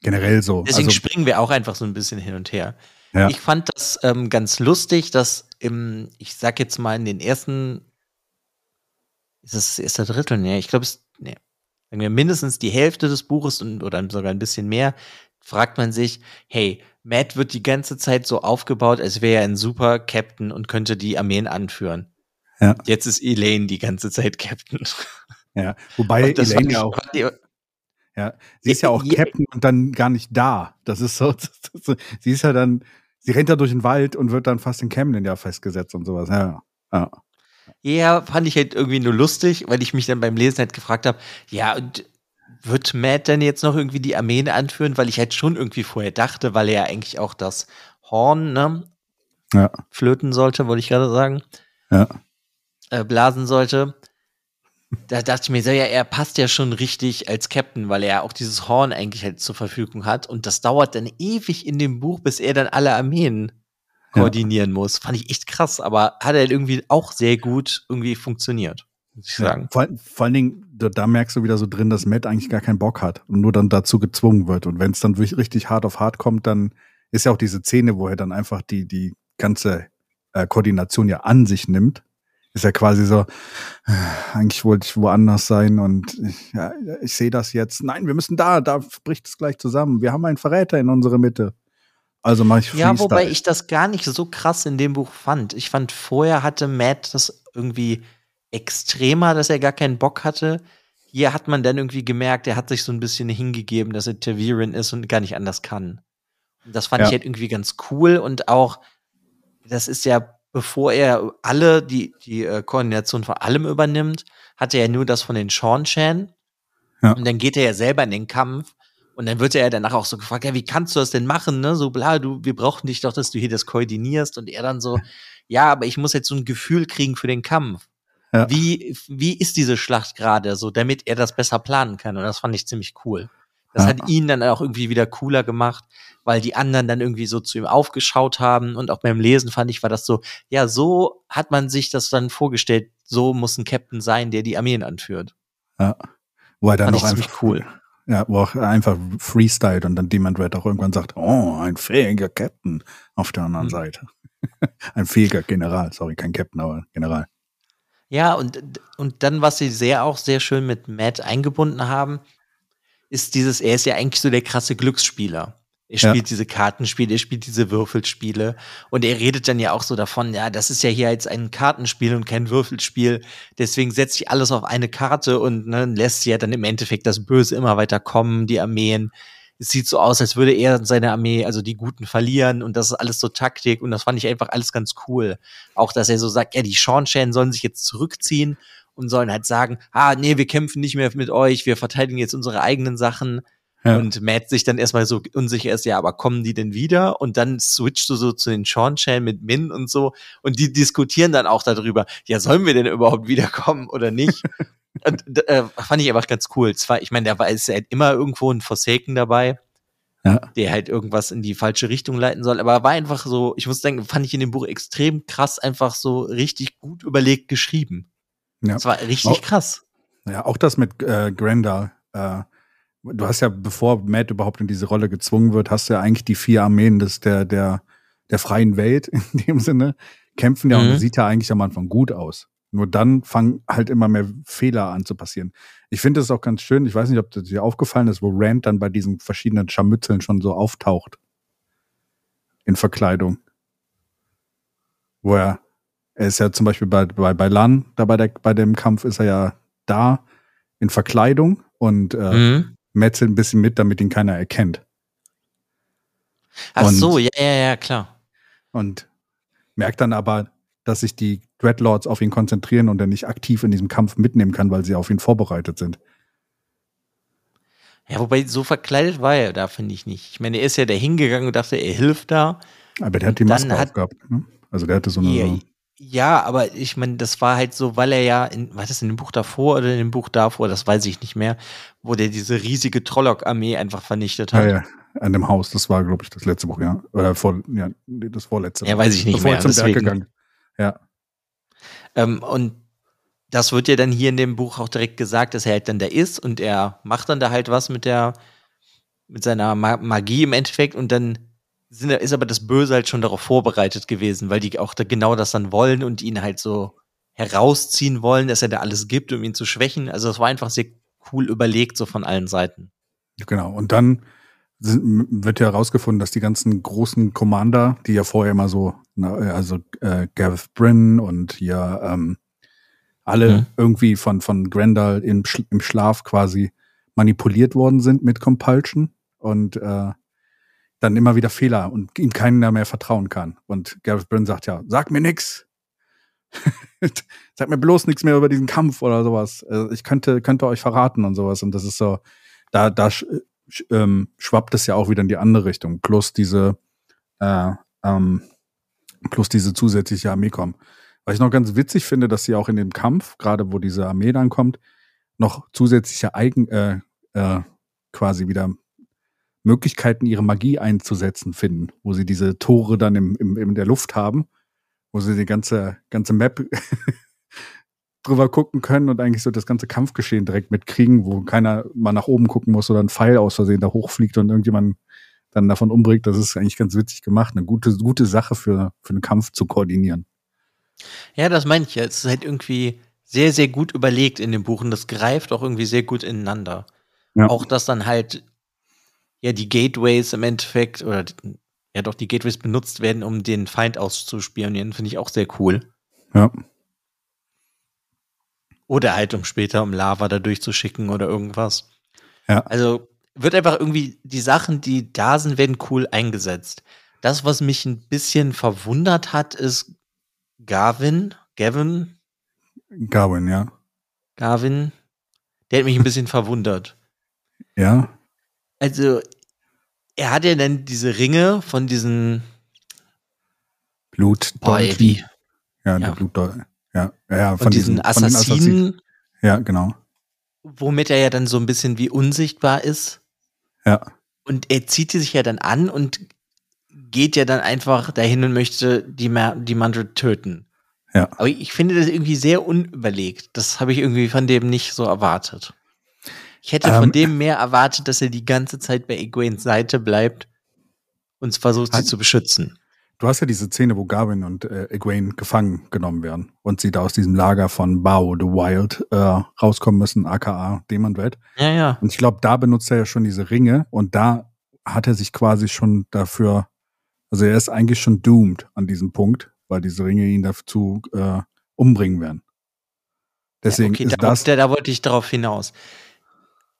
generell so. Deswegen also, springen wir auch einfach so ein bisschen hin und her. Ja. Ich fand das ähm, ganz lustig, dass im, ich sag jetzt mal in den ersten, ist es das erste Drittel? Nee, ich glaube, es, nee, sagen wir mindestens die Hälfte des Buches und, oder sogar ein bisschen mehr, fragt man sich, hey, Matt wird die ganze Zeit so aufgebaut, als wäre er ein super Captain und könnte die Armeen anführen. Ja. Jetzt ist Elaine die ganze Zeit Captain. Ja, wobei Elaine ja auch. Ja, sie ist ja auch Captain und dann gar nicht da. Das ist so, sie ist ja dann, sie rennt da durch den Wald und wird dann fast in Camden ja festgesetzt und sowas. Ja, ja. Ja, fand ich halt irgendwie nur lustig, weil ich mich dann beim Lesen halt gefragt habe, ja, und wird Matt denn jetzt noch irgendwie die Armeen anführen? Weil ich halt schon irgendwie vorher dachte, weil er ja eigentlich auch das Horn, ne? Ja. Flöten sollte, wollte ich gerade sagen. Ja. Äh, blasen sollte da dachte ich mir so, ja, er passt ja schon richtig als Captain, weil er auch dieses Horn eigentlich halt zur Verfügung hat. Und das dauert dann ewig in dem Buch, bis er dann alle Armeen koordinieren ja. muss. Fand ich echt krass, aber hat er irgendwie auch sehr gut irgendwie funktioniert, muss ich sagen. Ja, vor, vor, allen Dingen, da, da, merkst du wieder so drin, dass Matt eigentlich gar keinen Bock hat und nur dann dazu gezwungen wird. Und wenn es dann wirklich richtig hart auf hart kommt, dann ist ja auch diese Szene, wo er dann einfach die, die ganze äh, Koordination ja an sich nimmt ist ja quasi so, eigentlich wollte ich woanders sein und ich, ja, ich sehe das jetzt. Nein, wir müssen da, da bricht es gleich zusammen. Wir haben einen Verräter in unserer Mitte. Also mache ich Freestyle. Ja, wobei ich das gar nicht so krass in dem Buch fand. Ich fand, vorher hatte Matt das irgendwie extremer, dass er gar keinen Bock hatte. Hier hat man dann irgendwie gemerkt, er hat sich so ein bisschen hingegeben, dass er Taviran ist und gar nicht anders kann. Und das fand ja. ich halt irgendwie ganz cool und auch, das ist ja bevor er alle die, die äh, Koordination von allem übernimmt, hatte er nur das von den Sean-Chan. Ja. Und dann geht er ja selber in den Kampf. Und dann wird er ja danach auch so gefragt, ja, wie kannst du das denn machen, ne? So bla, du, wir brauchen dich doch, dass du hier das koordinierst. Und er dann so, ja, aber ich muss jetzt so ein Gefühl kriegen für den Kampf. Ja. Wie, wie ist diese Schlacht gerade so, damit er das besser planen kann? Und das fand ich ziemlich cool. Das ja. hat ihn dann auch irgendwie wieder cooler gemacht, weil die anderen dann irgendwie so zu ihm aufgeschaut haben. Und auch beim Lesen fand ich, war das so, ja, so hat man sich das dann vorgestellt, so muss ein Captain sein, der die Armeen anführt. Ja. Wo er dann fand noch einfach cool. Ja, wo auch einfach freestylt und dann Demon Red auch irgendwann sagt, oh, ein fähiger Captain auf der anderen mhm. Seite. ein fähiger General, sorry, kein Captain, aber General. Ja, und, und dann, was sie sehr auch sehr schön mit Matt eingebunden haben, ist dieses, er ist ja eigentlich so der krasse Glücksspieler. Er spielt ja. diese Kartenspiele, er spielt diese Würfelspiele und er redet dann ja auch so davon, ja, das ist ja hier jetzt ein Kartenspiel und kein Würfelspiel. Deswegen setzt sich alles auf eine Karte und ne, lässt ja dann im Endeffekt das Böse immer weiter kommen, die Armeen. Es sieht so aus, als würde er seine Armee, also die Guten, verlieren und das ist alles so Taktik und das fand ich einfach alles ganz cool. Auch, dass er so sagt, ja, die Schornschäden sollen sich jetzt zurückziehen und sollen halt sagen, ah, nee, wir kämpfen nicht mehr mit euch, wir verteidigen jetzt unsere eigenen Sachen ja. Und Matt sich dann erstmal so unsicher ist, ja, aber kommen die denn wieder? Und dann switchst du so zu den Chan mit Min und so. Und die diskutieren dann auch darüber, ja, sollen wir denn überhaupt wiederkommen oder nicht? und äh, fand ich einfach ganz cool. Zwar, ich meine, da war ist halt immer irgendwo ein Forsaken dabei. Ja. der halt irgendwas in die falsche Richtung leiten soll. Aber war einfach so, ich muss sagen, fand ich in dem Buch extrem krass, einfach so richtig gut überlegt geschrieben. Ja. Das war richtig auch, krass. Ja, auch das mit äh, Grendel, äh, du hast ja, bevor Matt überhaupt in diese Rolle gezwungen wird, hast du ja eigentlich die vier Armeen des, der, der, der freien Welt in dem Sinne, kämpfen ja mhm. und sieht ja eigentlich am Anfang gut aus. Nur dann fangen halt immer mehr Fehler an zu passieren. Ich finde es auch ganz schön, ich weiß nicht, ob das dir aufgefallen ist, wo Rand dann bei diesen verschiedenen Scharmützeln schon so auftaucht. In Verkleidung. Wo er, er ist ja zum Beispiel bei, bei, bei Lan, da bei, der, bei dem Kampf ist er ja da in Verkleidung und äh, mhm metzelt ein bisschen mit, damit ihn keiner erkennt. Ach und, so, ja, ja, ja, klar. Und merkt dann aber, dass sich die Dreadlords auf ihn konzentrieren und er nicht aktiv in diesem Kampf mitnehmen kann, weil sie auf ihn vorbereitet sind. Ja, wobei so verkleidet war er da, finde ich nicht. Ich meine, er ist ja da hingegangen und dachte, er hilft da. Aber der hat die Maske hat, aufgehabt. Ne? Also der hatte so eine. Ja, ja, aber ich meine, das war halt so, weil er ja, in, war das in dem Buch davor oder in dem Buch davor, das weiß ich nicht mehr, wo der diese riesige Trollock-Armee einfach vernichtet hat. Ja, ja, an dem Haus, das war, glaube ich, das letzte Buch, ja. Oder vor, ja, das vorletzte. Ja, weiß ich nicht Bevor mehr. Zum Berg gegangen. Ja. Ähm, und das wird ja dann hier in dem Buch auch direkt gesagt, dass er halt dann da ist und er macht dann da halt was mit der, mit seiner Magie im Endeffekt und dann sind, ist aber das Böse halt schon darauf vorbereitet gewesen, weil die auch da genau das dann wollen und ihn halt so herausziehen wollen, dass er da alles gibt, um ihn zu schwächen. Also es war einfach sehr cool überlegt, so von allen Seiten. Genau. Und dann sind, wird ja herausgefunden, dass die ganzen großen Commander, die ja vorher immer so, also äh, Gareth Bryn und hier ähm, alle mhm. irgendwie von, von Grendel im, im Schlaf quasi manipuliert worden sind mit Compulsion und äh, dann immer wieder Fehler und ihm keiner mehr vertrauen kann. Und Gareth Bryn sagt ja, sag mir nix. sag mir bloß nichts mehr über diesen Kampf oder sowas. Also ich könnte, könnte euch verraten und sowas. Und das ist so, da, da sch, ähm, schwappt es ja auch wieder in die andere Richtung. Plus diese, äh, ähm, plus diese zusätzliche Armee kommen. Was ich noch ganz witzig finde, dass sie auch in dem Kampf, gerade wo diese Armee dann kommt, noch zusätzliche Eigen, äh, äh, quasi wieder Möglichkeiten, ihre Magie einzusetzen finden, wo sie diese Tore dann im, im, in der Luft haben, wo sie die ganze, ganze Map drüber gucken können und eigentlich so das ganze Kampfgeschehen direkt mitkriegen, wo keiner mal nach oben gucken muss oder ein Pfeil aus Versehen da hochfliegt und irgendjemand dann davon umbringt. Das ist eigentlich ganz witzig gemacht. Eine gute, gute Sache für, für einen Kampf zu koordinieren. Ja, das meine ich ja. Es ist halt irgendwie sehr, sehr gut überlegt in dem Buch und das greift auch irgendwie sehr gut ineinander. Ja. Auch, dass dann halt ja die Gateways im Endeffekt oder ja doch die Gateways benutzt werden, um den Feind auszuspionieren, finde ich auch sehr cool. Ja. Oder halt um später um Lava da durchzuschicken oder irgendwas. Ja. Also wird einfach irgendwie die Sachen, die da sind, werden cool eingesetzt. Das, was mich ein bisschen verwundert hat, ist Gavin. Gavin? Gavin, ja. Gavin. Der hat mich ein bisschen verwundert. Ja. Also, er hat ja dann diese Ringe von diesen Blut. Ja, ja, der Blut. Ja, ja, von, diesen, diesen Assassinen. Assassinen. Ja, genau. Womit er ja dann so ein bisschen wie unsichtbar ist. Ja. Und er zieht die sich ja dann an und geht ja dann einfach dahin und möchte die, die Mantel töten. Ja. Aber ich finde das irgendwie sehr unüberlegt. Das habe ich irgendwie von dem nicht so erwartet. Ich hätte ähm, von dem mehr erwartet, dass er die ganze Zeit bei Egwenes Seite bleibt und versucht, sie zu beschützen. Du hast ja diese Szene, wo Garwin und äh, Egwene gefangen genommen werden und sie da aus diesem Lager von Bao the Wild äh, rauskommen müssen, aka Demon Red. Ja, ja. Und ich glaube, da benutzt er ja schon diese Ringe und da hat er sich quasi schon dafür, also er ist eigentlich schon doomed an diesem Punkt, weil diese Ringe ihn dazu äh, umbringen werden. Deswegen ja, okay, ist da, das. Da, da wollte ich darauf hinaus.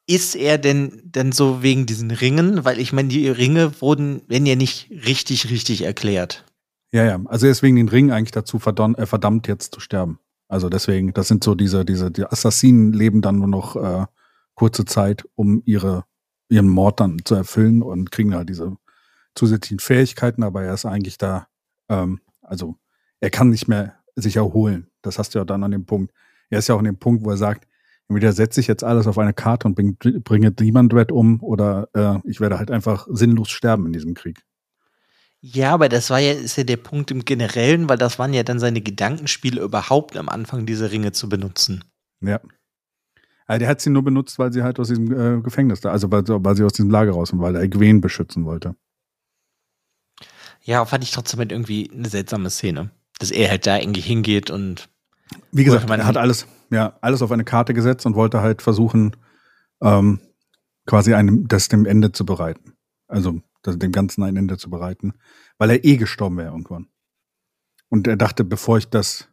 Ist er denn denn so wegen diesen Ringen? Weil ich meine, die Ringe wurden, wenn ja nicht richtig, richtig erklärt. Ja, ja. Also er ist wegen den Ringen eigentlich dazu verdammt, äh, verdammt jetzt zu sterben. Also deswegen, das sind so diese, diese, die Assassinen leben dann nur noch äh, kurze Zeit, um ihre, ihren Mord dann zu erfüllen und kriegen halt diese zusätzlichen Fähigkeiten, aber er ist eigentlich da, ähm, also er kann nicht mehr sich erholen. Das hast du ja dann an dem Punkt. Er ist ja auch an dem Punkt, wo er sagt, entweder setze ich jetzt alles auf eine Karte und bring, bringe Demon Dread um oder äh, ich werde halt einfach sinnlos sterben in diesem Krieg. Ja, aber das war ja, ist ja der Punkt im Generellen, weil das waren ja dann seine Gedankenspiele überhaupt am Anfang, diese Ringe zu benutzen. Ja. Also der hat sie nur benutzt, weil sie halt aus diesem äh, Gefängnis da, also weil, weil, sie aus diesem Lager raus und weil er Egwene beschützen wollte. Ja, fand ich trotzdem halt irgendwie eine seltsame Szene. Dass er halt da irgendwie hingeht und. Wie gesagt, er hat alles, ja, alles auf eine Karte gesetzt und wollte halt versuchen, ähm, quasi einem, das dem Ende zu bereiten. Also das, dem Ganzen ein Ende zu bereiten, weil er eh gestorben wäre irgendwann. Und er dachte, bevor ich das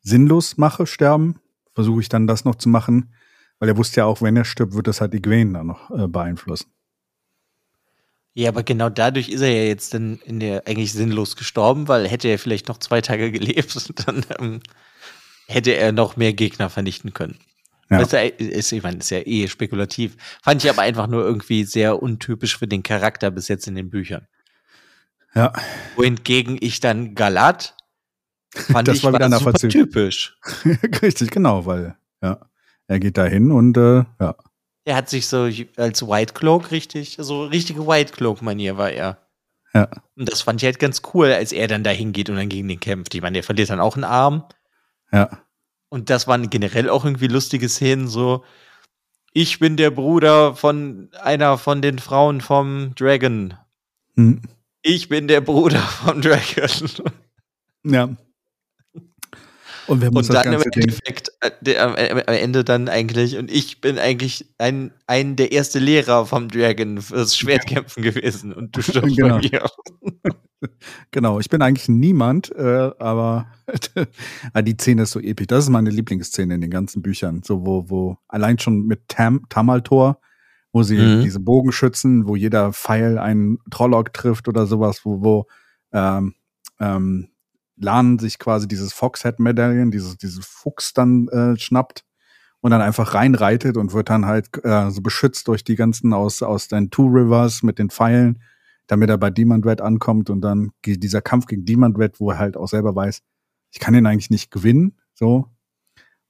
sinnlos mache, sterben, versuche ich dann das noch zu machen, weil er wusste ja auch, wenn er stirbt, wird das halt die Gwen dann noch äh, beeinflussen. Ja, aber genau dadurch ist er ja jetzt dann in der eigentlich sinnlos gestorben, weil hätte er vielleicht noch zwei Tage gelebt, dann ähm, hätte er noch mehr Gegner vernichten können. Ja. Das ist, ich meine, ist ja eh spekulativ. Fand ich aber einfach nur irgendwie sehr untypisch für den Charakter bis jetzt in den Büchern. Ja. Wohingegen ich dann Galat fand das ich war, wieder war super typisch. Richtig, genau, weil ja, er geht da hin und äh, ja. Er hat sich so als White Cloak richtig, so richtige White Cloak Manier war er. Ja. Und das fand ich halt ganz cool, als er dann da hingeht und dann gegen den kämpft. Ich meine, der verliert dann auch einen Arm. Ja. Und das waren generell auch irgendwie lustige Szenen, so, ich bin der Bruder von einer von den Frauen vom Dragon. Hm. Ich bin der Bruder vom Dragon. Ja. Und, wir und dann im Endeffekt äh, am Ende dann eigentlich, und ich bin eigentlich ein, ein der erste Lehrer vom Dragon fürs Schwertkämpfen gewesen und du stirbst genau. bei mir. genau, ich bin eigentlich niemand, äh, aber ah, die Szene ist so episch. Das ist meine Lieblingsszene in den ganzen Büchern. So, wo, wo allein schon mit Tam, Tamaltor, wo sie mhm. diese Bogenschützen, wo jeder Pfeil einen Trollock trifft oder sowas, wo, wo ähm, ähm, Lan sich quasi dieses Foxhead-Medaillen, dieses, dieses Fuchs dann äh, schnappt und dann einfach reinreitet und wird dann halt äh, so beschützt durch die ganzen aus, aus den Two Rivers mit den Pfeilen, damit er bei Demon Red ankommt und dann dieser Kampf gegen Demon Red, wo er halt auch selber weiß, ich kann ihn eigentlich nicht gewinnen, so.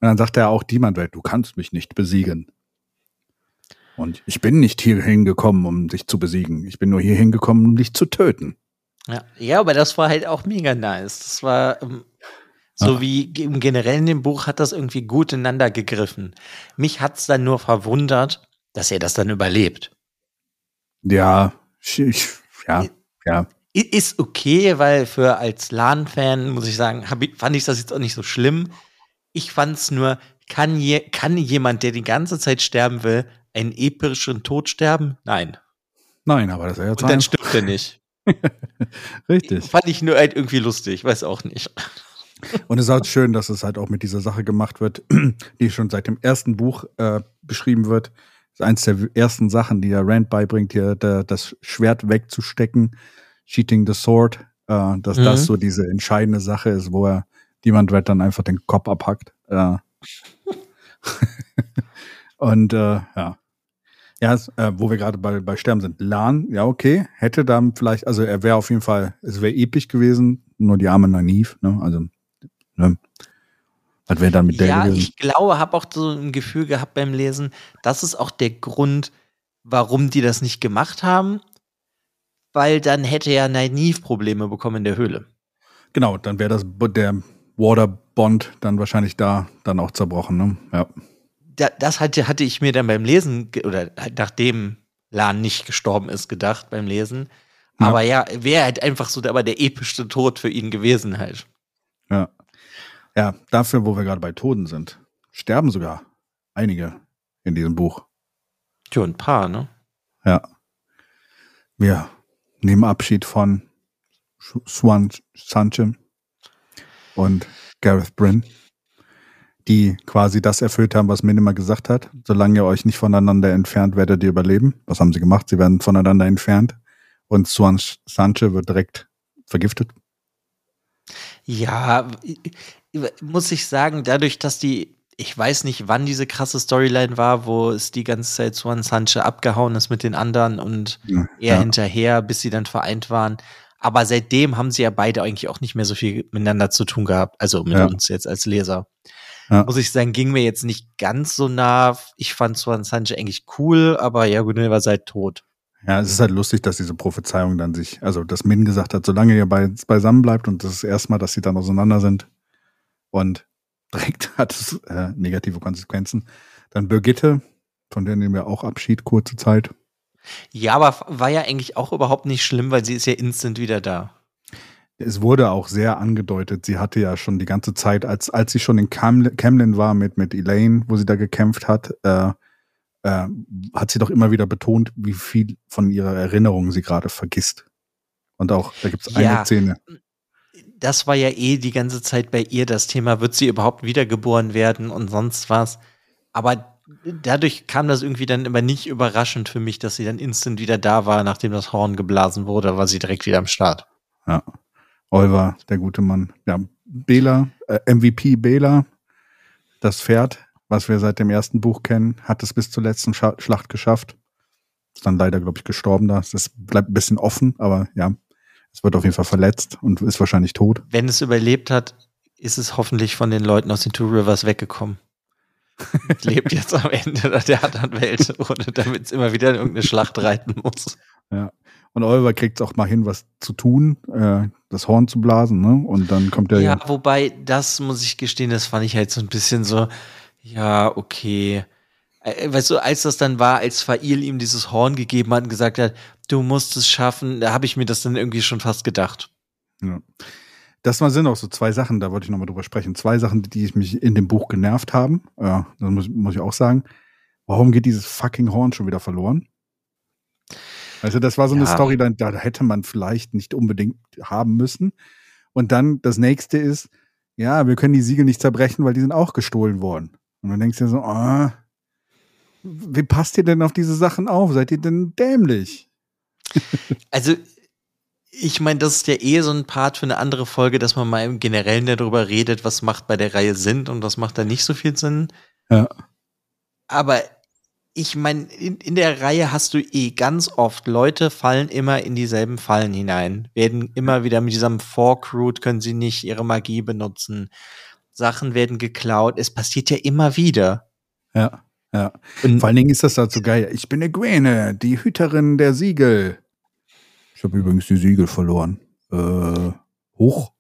Und dann sagt er auch Demon Red, du kannst mich nicht besiegen. Und ich bin nicht hier hingekommen, um dich zu besiegen. Ich bin nur hier hingekommen, um dich zu töten. Ja, ja, aber das war halt auch mega nice. Das war ähm, so ah. wie im generellen in dem Buch hat das irgendwie gut ineinander gegriffen. Mich hat es dann nur verwundert, dass er das dann überlebt. Ja, ich, ja, ja. Ist okay, weil für als LAN-Fan, muss ich sagen, ich, fand ich das jetzt auch nicht so schlimm. Ich fand es nur, kann, je, kann jemand, der die ganze Zeit sterben will, einen epischen Tod sterben? Nein. Nein, aber das ist ja Und dann stirbt er nicht. Richtig. Fand ich nur halt irgendwie lustig, weiß auch nicht. Und es ist halt schön, dass es halt auch mit dieser Sache gemacht wird, die schon seit dem ersten Buch äh, beschrieben wird. Das ist eins der ersten Sachen, die der Rand beibringt, hier der, das Schwert wegzustecken, Cheating the Sword, äh, dass mhm. das so diese entscheidende Sache ist, wo er Demand Red dann einfach den Kopf abhackt. Äh. Und äh, ja, ja, äh, wo wir gerade bei, bei Sterben sind. Lan, ja, okay. Hätte dann vielleicht, also er wäre auf jeden Fall, es wäre episch gewesen, nur die arme Naiv, ne? Also, ne? Was wäre dann mit der Ja, gewesen? ich glaube, habe auch so ein Gefühl gehabt beim Lesen, das ist auch der Grund, warum die das nicht gemacht haben, weil dann hätte ja Naiv Probleme bekommen in der Höhle. Genau, dann wäre das der Waterbond dann wahrscheinlich da dann auch zerbrochen, ne? Ja da, das hatte, hatte ich mir dann beim Lesen oder nachdem Lan nicht gestorben ist, gedacht beim Lesen. Ja. Aber ja, wäre halt einfach so aber der epischste Tod für ihn gewesen halt. Ja. Ja, dafür, wo wir gerade bei Toten sind, sterben sogar einige in diesem Buch. Ja, ein paar, ne? Ja. wir nehmen Abschied von Swan Sanche und Gareth Bryn, die quasi das erfüllt haben, was Min immer gesagt hat. Solange ihr euch nicht voneinander entfernt, werdet ihr überleben. Was haben sie gemacht? Sie werden voneinander entfernt und Swan Sanche wird direkt vergiftet. Ja, muss ich sagen, dadurch, dass die ich weiß nicht, wann diese krasse Storyline war, wo es die ganze Zeit Swan Sanche abgehauen ist mit den anderen und ja, er ja. hinterher, bis sie dann vereint waren. Aber seitdem haben sie ja beide eigentlich auch nicht mehr so viel miteinander zu tun gehabt. Also mit ja. uns jetzt als Leser. Muss ich sagen, ging mir jetzt nicht ganz so nah. Ich fand Swan Sanche eigentlich cool, aber ja, er war seit tot. Ja, es ist halt lustig, dass diese Prophezeiung dann sich, also dass Min gesagt hat, solange ihr bei, beisammen bleibt und das ist erstmal, dass sie dann auseinander sind. Und direkt hat es äh, negative Konsequenzen. Dann Birgitte, von der nehmen wir auch Abschied, kurze Zeit. Ja, aber war ja eigentlich auch überhaupt nicht schlimm, weil sie ist ja instant wieder da. Es wurde auch sehr angedeutet, sie hatte ja schon die ganze Zeit, als, als sie schon in Camlin war mit, mit Elaine, wo sie da gekämpft hat, äh, äh, hat sie doch immer wieder betont, wie viel von ihrer Erinnerung sie gerade vergisst. Und auch, da gibt es ja, eine Szene das war ja eh die ganze Zeit bei ihr das Thema, wird sie überhaupt wiedergeboren werden und sonst was. Aber dadurch kam das irgendwie dann immer nicht überraschend für mich, dass sie dann instant wieder da war, nachdem das Horn geblasen wurde, war sie direkt wieder am Start. Ja. Oliver, der gute Mann. Ja, Bela, äh, MVP Bela, das Pferd, was wir seit dem ersten Buch kennen, hat es bis zur letzten Sch Schlacht geschafft. Ist dann leider, glaube ich, gestorben da. Das bleibt ein bisschen offen, aber ja, es wird auf jeden Fall verletzt und ist wahrscheinlich tot. Wenn es überlebt hat, ist es hoffentlich von den Leuten aus den Two Rivers weggekommen. Lebt jetzt am Ende der anderen Welt, ohne damit es immer wieder in irgendeine Schlacht reiten muss. Ja. Und Oliver kriegt es auch mal hin, was zu tun, äh, das Horn zu blasen, ne? Und dann kommt er. Ja, ja, wobei, das muss ich gestehen, das fand ich halt so ein bisschen so, ja, okay. Äh, weißt du, als das dann war, als Fail ihm dieses Horn gegeben hat und gesagt hat, du musst es schaffen, da habe ich mir das dann irgendwie schon fast gedacht. Ja. Das sind auch so zwei Sachen, da wollte ich nochmal drüber sprechen. Zwei Sachen, die mich in dem Buch genervt haben. Ja, das muss, muss ich auch sagen. Warum geht dieses fucking Horn schon wieder verloren? Also, das war so ja. eine Story, da, da hätte man vielleicht nicht unbedingt haben müssen. Und dann das nächste ist, ja, wir können die Siegel nicht zerbrechen, weil die sind auch gestohlen worden. Und dann denkst du dir so, ah, wie passt ihr denn auf diese Sachen auf? Seid ihr denn dämlich? Also, ich meine, das ist ja eh so ein Part für eine andere Folge, dass man mal im Generellen darüber redet, was macht bei der Reihe Sinn und was macht da nicht so viel Sinn. Ja. Aber ich meine, in, in der Reihe hast du eh ganz oft, Leute fallen immer in dieselben Fallen hinein, werden immer wieder mit diesem Fork Root, können sie nicht ihre Magie benutzen. Sachen werden geklaut. Es passiert ja immer wieder. Ja. Ja. Und Vor allen Dingen ist das so geil. Ich bin Egwene, die Hüterin der Siegel. Ich habe übrigens die Siegel verloren. Äh, hoch.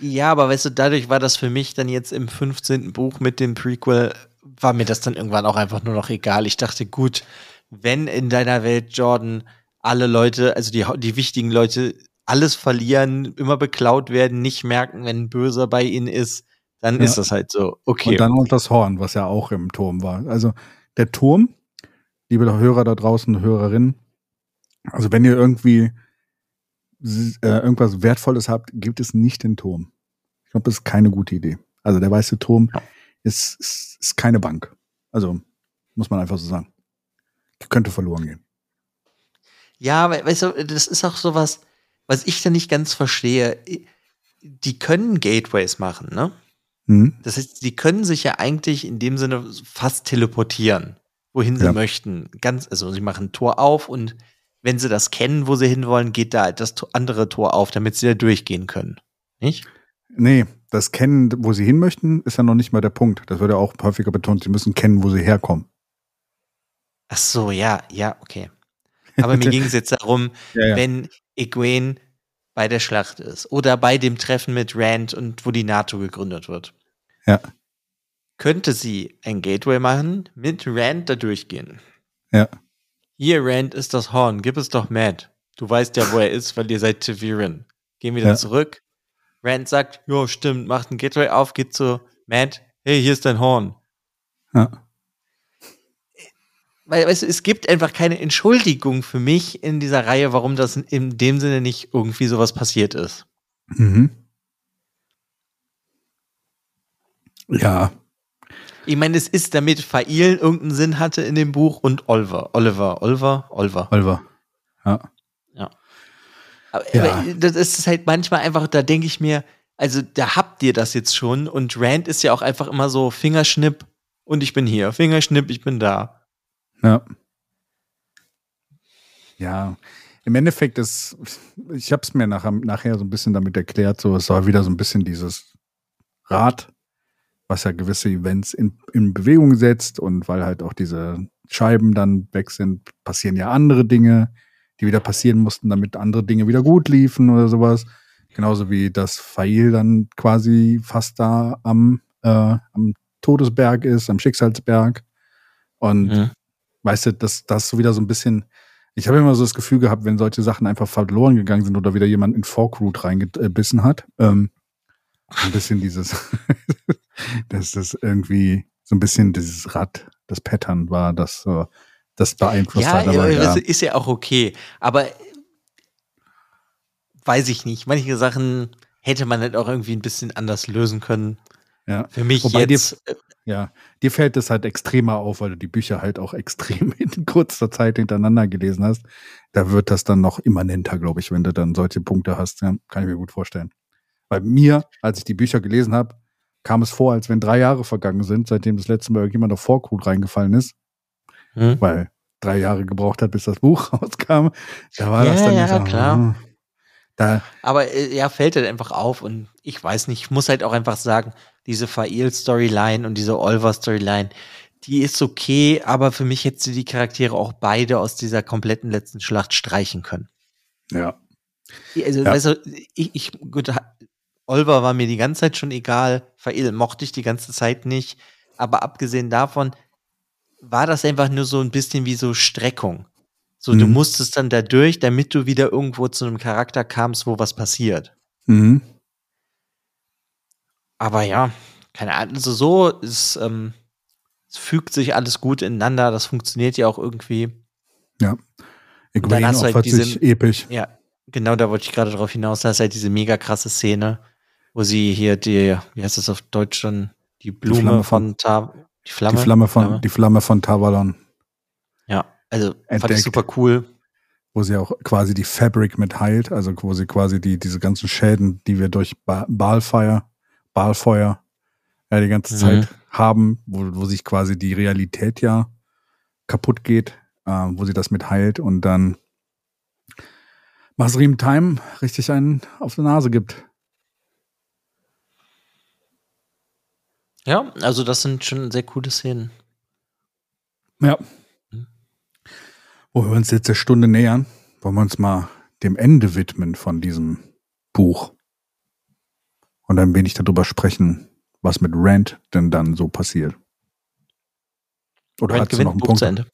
ja, aber weißt du, dadurch war das für mich dann jetzt im 15. Buch mit dem Prequel, war mir das dann irgendwann auch einfach nur noch egal. Ich dachte, gut, wenn in deiner Welt Jordan alle Leute, also die, die wichtigen Leute, alles verlieren, immer beklaut werden, nicht merken, wenn ein Böser bei ihnen ist, dann ja. ist das halt so. Okay. Und dann noch das Horn, was ja auch im Turm war. Also der Turm, liebe Hörer da draußen, Hörerinnen, also wenn ihr irgendwie äh, irgendwas Wertvolles habt, gibt es nicht den Turm. Ich glaube, das ist keine gute Idee. Also der weiße Turm ist, ist, ist keine Bank. Also muss man einfach so sagen. Könnte verloren gehen. Ja, weißt du, das ist auch sowas, was ich da nicht ganz verstehe. Die können Gateways machen, ne? Mhm. Das heißt, sie können sich ja eigentlich in dem Sinne fast teleportieren, wohin sie ja. möchten. Ganz, also sie machen ein Tor auf und wenn sie das kennen, wo sie hinwollen, geht da das andere Tor auf, damit sie da durchgehen können. Nicht? Nee, das Kennen, wo sie hin möchten, ist ja noch nicht mal der Punkt. Das wird ja auch häufiger betont, sie müssen kennen, wo sie herkommen. Ach so, ja, ja, okay. Aber mir ging es jetzt darum, ja, ja. wenn Egwene bei der Schlacht ist oder bei dem Treffen mit Rand und wo die NATO gegründet wird. Ja. Könnte sie ein Gateway machen, mit Rand da durchgehen. Ja. Hier, Rand, ist das Horn. Gib es doch Matt. Du weißt ja, wo er ist, weil ihr seid Taviran. Gehen wir dann ja. zurück. Rand sagt, jo, stimmt, macht ein Gateway auf, geht zu Matt. Hey, hier ist dein Horn. Ja. Weil, weißt du, es gibt einfach keine Entschuldigung für mich in dieser Reihe, warum das in dem Sinne nicht irgendwie sowas passiert ist. Mhm. Ja. Ich meine, es ist, damit Fail irgendeinen Sinn hatte in dem Buch und Oliver. Oliver, Oliver, Oliver. Oliver. Ja. Ja. Aber, ja. aber das ist halt manchmal einfach, da denke ich mir, also da habt ihr das jetzt schon und Rand ist ja auch einfach immer so Fingerschnipp und ich bin hier, Fingerschnipp, ich bin da. Ja. Ja, im Endeffekt ist, ich habe es mir nachher, nachher so ein bisschen damit erklärt, so es war wieder so ein bisschen dieses Rad, was ja gewisse Events in, in Bewegung setzt und weil halt auch diese Scheiben dann weg sind, passieren ja andere Dinge, die wieder passieren mussten, damit andere Dinge wieder gut liefen oder sowas. Genauso wie das Fail dann quasi fast da am, äh, am Todesberg ist, am Schicksalsberg. Und weißt du, dass das so wieder so ein bisschen, ich habe immer so das Gefühl gehabt, wenn solche Sachen einfach verloren gegangen sind oder wieder jemand in Forkroot reingebissen hat, ähm, ein bisschen dieses, dass das irgendwie so ein bisschen dieses Rad, das Pattern war, das das beeinflusst ja, hat. Aber, ja, ist ja auch okay. Aber weiß ich nicht. Manche Sachen hätte man halt auch irgendwie ein bisschen anders lösen können. Ja. Für mich Wobei jetzt. Ja, dir fällt es halt extremer auf, weil du die Bücher halt auch extrem in kurzer Zeit hintereinander gelesen hast. Da wird das dann noch immanenter, glaube ich, wenn du dann solche Punkte hast. Ja, kann ich mir gut vorstellen. Bei mir, als ich die Bücher gelesen habe, kam es vor, als wenn drei Jahre vergangen sind, seitdem das letzte Mal irgendjemand auf Vorkrut reingefallen ist. Hm? Weil drei Jahre gebraucht hat, bis das Buch rauskam. Da war ja, das dann ja, so, klar. Hm. Da, Aber äh, ja, fällt halt einfach auf und ich weiß nicht, ich muss halt auch einfach sagen, diese Fail-Storyline und diese Olver-Storyline, die ist okay, aber für mich hätte sie die Charaktere auch beide aus dieser kompletten letzten Schlacht streichen können. Ja. Also, ja. weißt du, ich, ich, gut, Olver war mir die ganze Zeit schon egal, Fail mochte ich die ganze Zeit nicht, aber abgesehen davon war das einfach nur so ein bisschen wie so Streckung. So, mhm. du musstest dann da durch, damit du wieder irgendwo zu einem Charakter kamst, wo was passiert. Mhm. Aber ja, keine Ahnung, also so ist, ähm, es fügt sich alles gut ineinander, das funktioniert ja auch irgendwie. Ja. Egwene halt diese, sich episch. Ja, genau, da wollte ich gerade drauf hinaus. Da ist halt diese mega krasse Szene, wo sie hier die, wie heißt das auf Deutsch dann, die Blume die von, von Ta die Flamme? Die Flamme von, Flamme. die Flamme von Tavalon. Ja, also entdeckt, fand ich super cool. Wo sie auch quasi die Fabric mit heilt, also wo sie quasi die, diese ganzen Schäden, die wir durch ba Balfire Balfeuer ja die ganze mhm. Zeit haben, wo, wo sich quasi die Realität ja kaputt geht, äh, wo sie das mit heilt und dann Masrim Time richtig einen auf die Nase gibt. Ja, also das sind schon sehr coole Szenen. Ja. Mhm. Wo wir uns jetzt der Stunde nähern, wollen wir uns mal dem Ende widmen von diesem Buch und ein wenig darüber sprechen, was mit Rand denn dann so passiert. Oder Rand hat sie noch einen Buch Punkt? Zu Ende.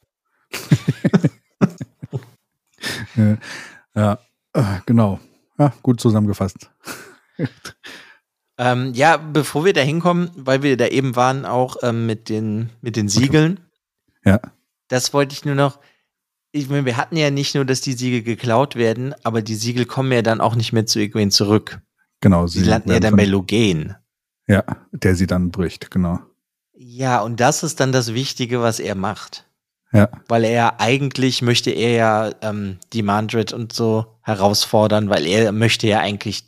ja, ja äh, genau. Ja, gut zusammengefasst. ähm, ja, bevor wir da hinkommen, weil wir da eben waren, auch ähm, mit, den, mit den Siegeln. Ja. Das wollte ich nur noch. Ich meine, wir hatten ja nicht nur, dass die Siegel geklaut werden, aber die Siegel kommen ja dann auch nicht mehr zu Egwene zurück. Genau. Sie, sie landen ja dann bei Logan. Ja, der sie dann bricht, genau. Ja, und das ist dann das Wichtige, was er macht. Ja. Weil er eigentlich möchte er ja ähm, die Mandred und so herausfordern, weil er möchte ja eigentlich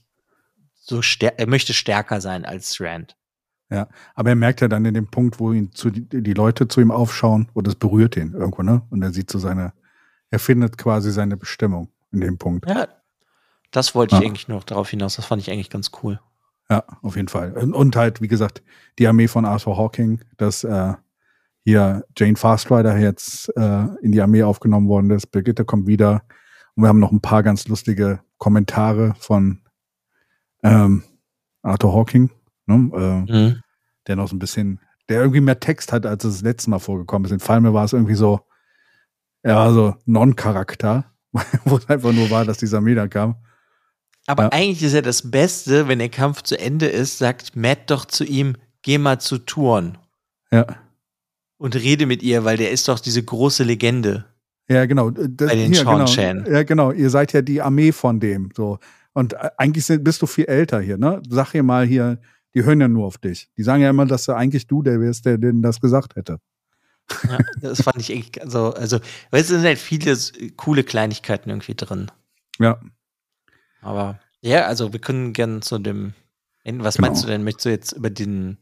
so er möchte stärker sein als Rand. Ja, aber er merkt ja dann in dem Punkt, wo ihn zu, die Leute zu ihm aufschauen, und das berührt ihn irgendwo, ne? Und er sieht so seine, er findet quasi seine Bestimmung in dem Punkt. Ja, das wollte ich eigentlich noch darauf hinaus. Das fand ich eigentlich ganz cool. Ja, auf jeden Fall. Und halt, wie gesagt, die Armee von Arthur Hawking, dass äh, hier Jane Fastrider jetzt äh, in die Armee aufgenommen worden ist. Brigitte kommt wieder. Und wir haben noch ein paar ganz lustige Kommentare von ähm, Arthur Hawking, ne? äh, mhm. der noch so ein bisschen, der irgendwie mehr Text hat, als es das letzte Mal vorgekommen ist. In Falme war es irgendwie so, ja, so Non-Charakter, wo es einfach nur war, dass dieser Armee da kam. Aber ja. eigentlich ist ja das Beste, wenn der Kampf zu Ende ist, sagt Matt doch zu ihm, geh mal zu Touren. Ja. und rede mit ihr, weil der ist doch diese große Legende. Ja, genau. Das, Bei den hier, Sean genau. Shan. Ja, genau. Ihr seid ja die Armee von dem. So. Und äh, eigentlich sind, bist du viel älter hier, ne? Sag ihr mal hier, die hören ja nur auf dich. Die sagen ja immer, dass du eigentlich du der wärst, der denen das gesagt hätte. Ja, das fand ich echt, also, also, weil es sind halt viele coole Kleinigkeiten irgendwie drin. Ja. Aber ja, also wir können gern zu dem Ende. Was Genau. meinst du denn? Möchtest du jetzt über den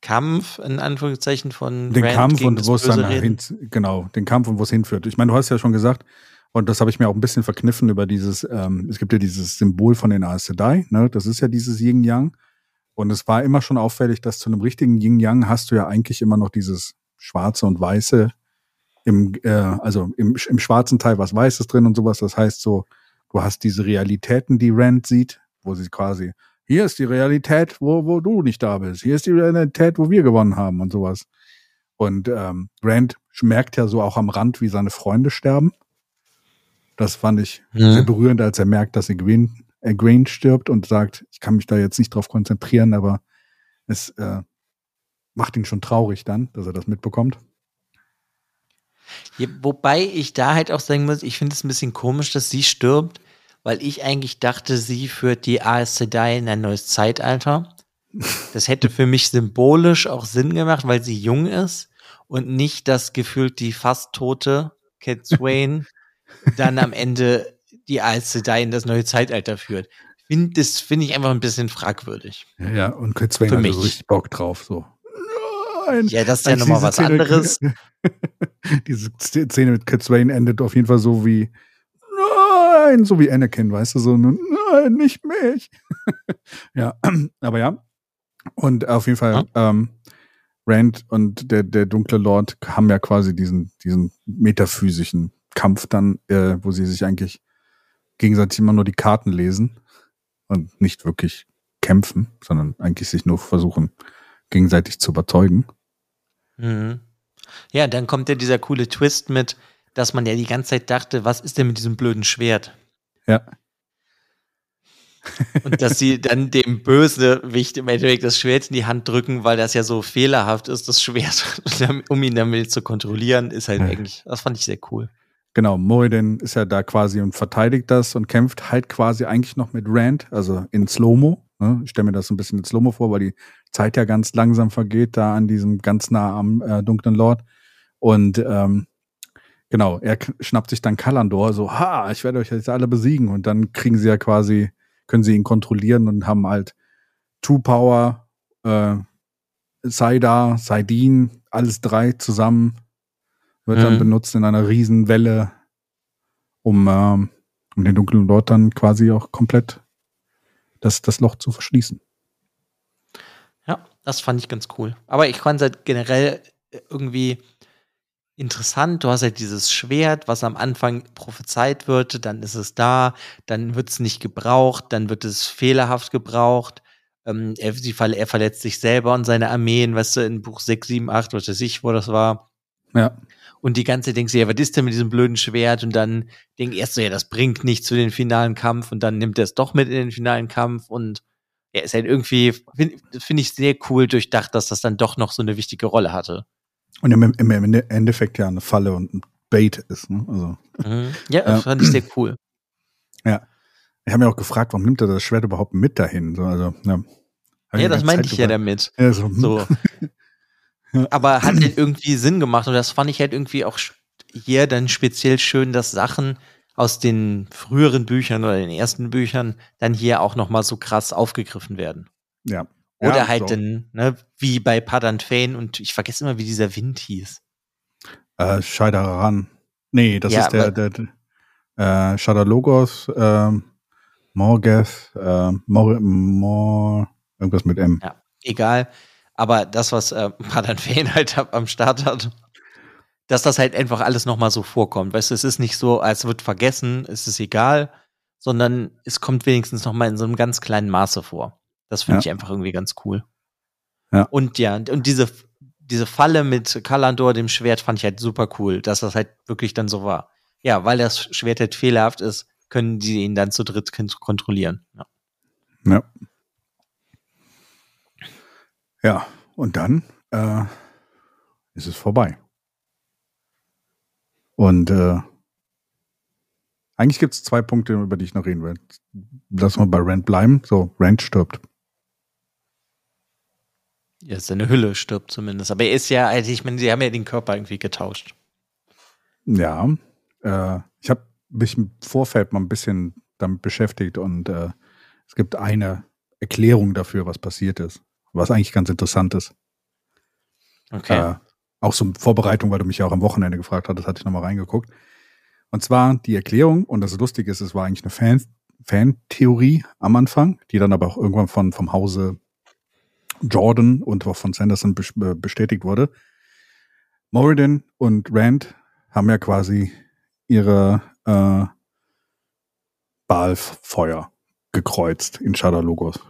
Kampf in Anführungszeichen von Den Rand Kampf und wo es dann hin, genau, den Kampf und wo es hinführt. Ich meine, du hast ja schon gesagt, und das habe ich mir auch ein bisschen verkniffen über dieses, ähm, es gibt ja dieses Symbol von den Aes Sedai, ne? Das ist ja dieses Yin-Yang. Und es war immer schon auffällig, dass zu einem richtigen Yin-Yang hast du ja eigentlich immer noch dieses Schwarze und Weiße im, äh, also im, im schwarzen Teil was Weißes drin und sowas. Das heißt so, du hast diese Realitäten, die Rand sieht, wo sie quasi, hier ist die Realität, wo, wo du nicht da bist. Hier ist die Realität, wo wir gewonnen haben und sowas. Und ähm, Rand merkt ja so auch am Rand, wie seine Freunde sterben. Das fand ich Mhm. sehr berührend, als er merkt, dass Egwene, Egwene stirbt und sagt, ich kann mich da jetzt nicht drauf konzentrieren, aber es äh, macht ihn schon traurig dann, dass er das mitbekommt. Wobei ich da halt auch sagen muss, ich finde es ein bisschen komisch, dass sie stirbt, weil ich eigentlich dachte, sie führt die Aes Sedai in ein neues Zeitalter. Das hätte für mich symbolisch auch Sinn gemacht, weil sie jung ist und nicht das gefühlt die fast tote Cat Swain dann am Ende die Aes Sedai in das neue Zeitalter führt. Find, das finde ich einfach ein bisschen fragwürdig. Ja, ja, und Kurt Swain hat so richtig Bock drauf. So. Nein. Ja, das ist ja nochmal was Szene- anderes. diese Szene mit Kurt Swain endet auf jeden Fall so wie Nein, so wie Anakin, weißt du, so Nein, nicht mich. ja, aber ja. Und auf jeden Fall, ähm, Rand und der, der dunkle Lord haben ja quasi diesen, diesen metaphysischen Kampf dann, äh, wo sie sich eigentlich gegenseitig immer nur die Karten lesen und nicht wirklich kämpfen, sondern eigentlich sich nur versuchen, gegenseitig zu überzeugen. Mhm. Ja, dann kommt ja dieser coole Twist mit, dass man ja die ganze Zeit dachte, was ist denn mit diesem blöden Schwert? Ja. Und dass sie dann dem Bösewicht im Endeffekt das Schwert in die Hand drücken, weil das ja so fehlerhaft ist, das Schwert, um ihn damit zu kontrollieren, ist halt Ja. eigentlich, das fand ich sehr cool. Genau, Moradin ist ja da quasi und verteidigt das und kämpft halt quasi eigentlich noch mit Rand, also in Slow-Mo. Ne? Ich stelle mir das ein bisschen in Slow-Mo vor, weil die Zeit ja ganz langsam vergeht, da an diesem ganz nah am äh, dunklen Lord. Und ähm, genau, er schnappt sich dann Kalandor, so, ha, ich werde euch jetzt alle besiegen. Und dann kriegen sie ja quasi, können sie ihn kontrollieren und haben halt Two Power, äh, Saida, Saidin, alles drei zusammen wird dann Mhm. benutzt in einer riesen Welle, um, ähm, um den dunklen Lord dann quasi auch komplett das, das Loch zu verschließen. Das fand ich ganz cool. Aber ich fand es halt generell irgendwie interessant. Du hast halt dieses Schwert, was am Anfang prophezeit wird, dann ist es da, dann wird es nicht gebraucht, dann wird es fehlerhaft gebraucht. Ähm, er, verle- er verletzt sich selber und seine Armeen, weißt du, in Buch 6, 7, 8, was weiß ich, wo das war. Ja, Und die ganze Zeit denkst du, ja, was ist denn mit diesem blöden Schwert? Und dann denk erst so, ja, das bringt nichts für den finalen Kampf. Und dann nimmt er es doch mit in den finalen Kampf. Und er ist halt irgendwie, finde find ich sehr cool durchdacht, dass das dann doch noch so eine wichtige Rolle hatte. und im, im Ende- Endeffekt ja eine Falle und ein Bait ist. Ne? Also, Mhm. Ja, das fand ich sehr cool. ja. Ich habe mir auch gefragt, warum nimmt er das Schwert überhaupt mit dahin? So, also, ja, Ja, das meinte ich ja damit. Ja, so, hm. So. Aber hat halt irgendwie Sinn gemacht und das fand ich halt irgendwie auch hier dann speziell schön, dass Sachen aus den früheren Büchern oder den ersten Büchern dann hier auch noch mal so krass aufgegriffen werden. ja. Oder ja, halt so. dann, ne, wie bei Padan Fane und ich vergesse immer, wie dieser Wind hieß. Äh, Scheideran. Nee, das Ja, ist der, der, der äh, Shadalogos, ähm, Morgeth, äh, Mor, Mor, irgendwas mit M. Ja, egal. Aber das, was äh, Padan Fane halt ab- am Start hat, dass das halt einfach alles noch mal so vorkommt. Weißt du, es ist nicht so, als wird vergessen, es ist egal, sondern es kommt wenigstens noch mal in so einem ganz kleinen Maße vor. Das finde Ja. ich einfach irgendwie ganz cool. Ja. Und ja, und diese, diese Falle mit Kalandor, dem Schwert, fand ich halt super cool, dass das halt wirklich dann so war. Ja, weil das Schwert halt fehlerhaft ist, können die ihn dann zu dritt kon- kontrollieren. Ja. Ja. Ja, und dann äh, ist es vorbei. Und äh, eigentlich gibt es zwei Punkte, über die ich noch reden will. Lass mal bei Rand bleiben. So, Rand stirbt. Ja, seine Hülle stirbt zumindest. Aber er ist ja, also ich meine, sie haben ja den Körper irgendwie getauscht. Ja, äh, ich habe mich im Vorfeld mal ein bisschen damit beschäftigt und äh, es gibt eine Erklärung dafür, was passiert ist, was eigentlich ganz interessant ist. Okay. Äh, auch so Vorbereitung, weil du mich ja auch am Wochenende gefragt hattest, hatte ich nochmal reingeguckt. Und zwar die Erklärung, und das Lustige ist, es war eigentlich eine Fan, Fan-Theorie am Anfang, die dann aber auch irgendwann von, vom Hause Jordan und auch von Sanderson bestätigt wurde. Moradin und Rand haben ja quasi ihre äh, Balfeuer gekreuzt in Shadowlogos.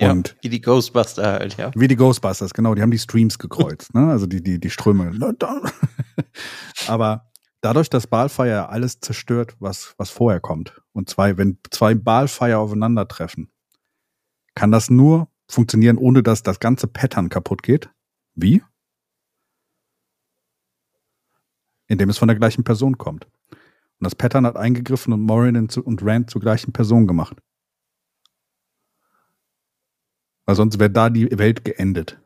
Ja, und wie die Ghostbusters halt, ja. Wie die Ghostbusters, genau. Die haben die Streams gekreuzt, ne? Also die, die, die Ströme. Aber dadurch, dass Balfire alles zerstört, was, was vorher kommt. Und zwei, wenn zwei Balfire aufeinandertreffen, kann das nur funktionieren, ohne dass das ganze Pattern kaputt geht. Wie? Indem es von der gleichen Person kommt. Und das Pattern hat eingegriffen und Morin und Rand zur gleichen Person gemacht. Weil sonst wäre da die Welt geendet.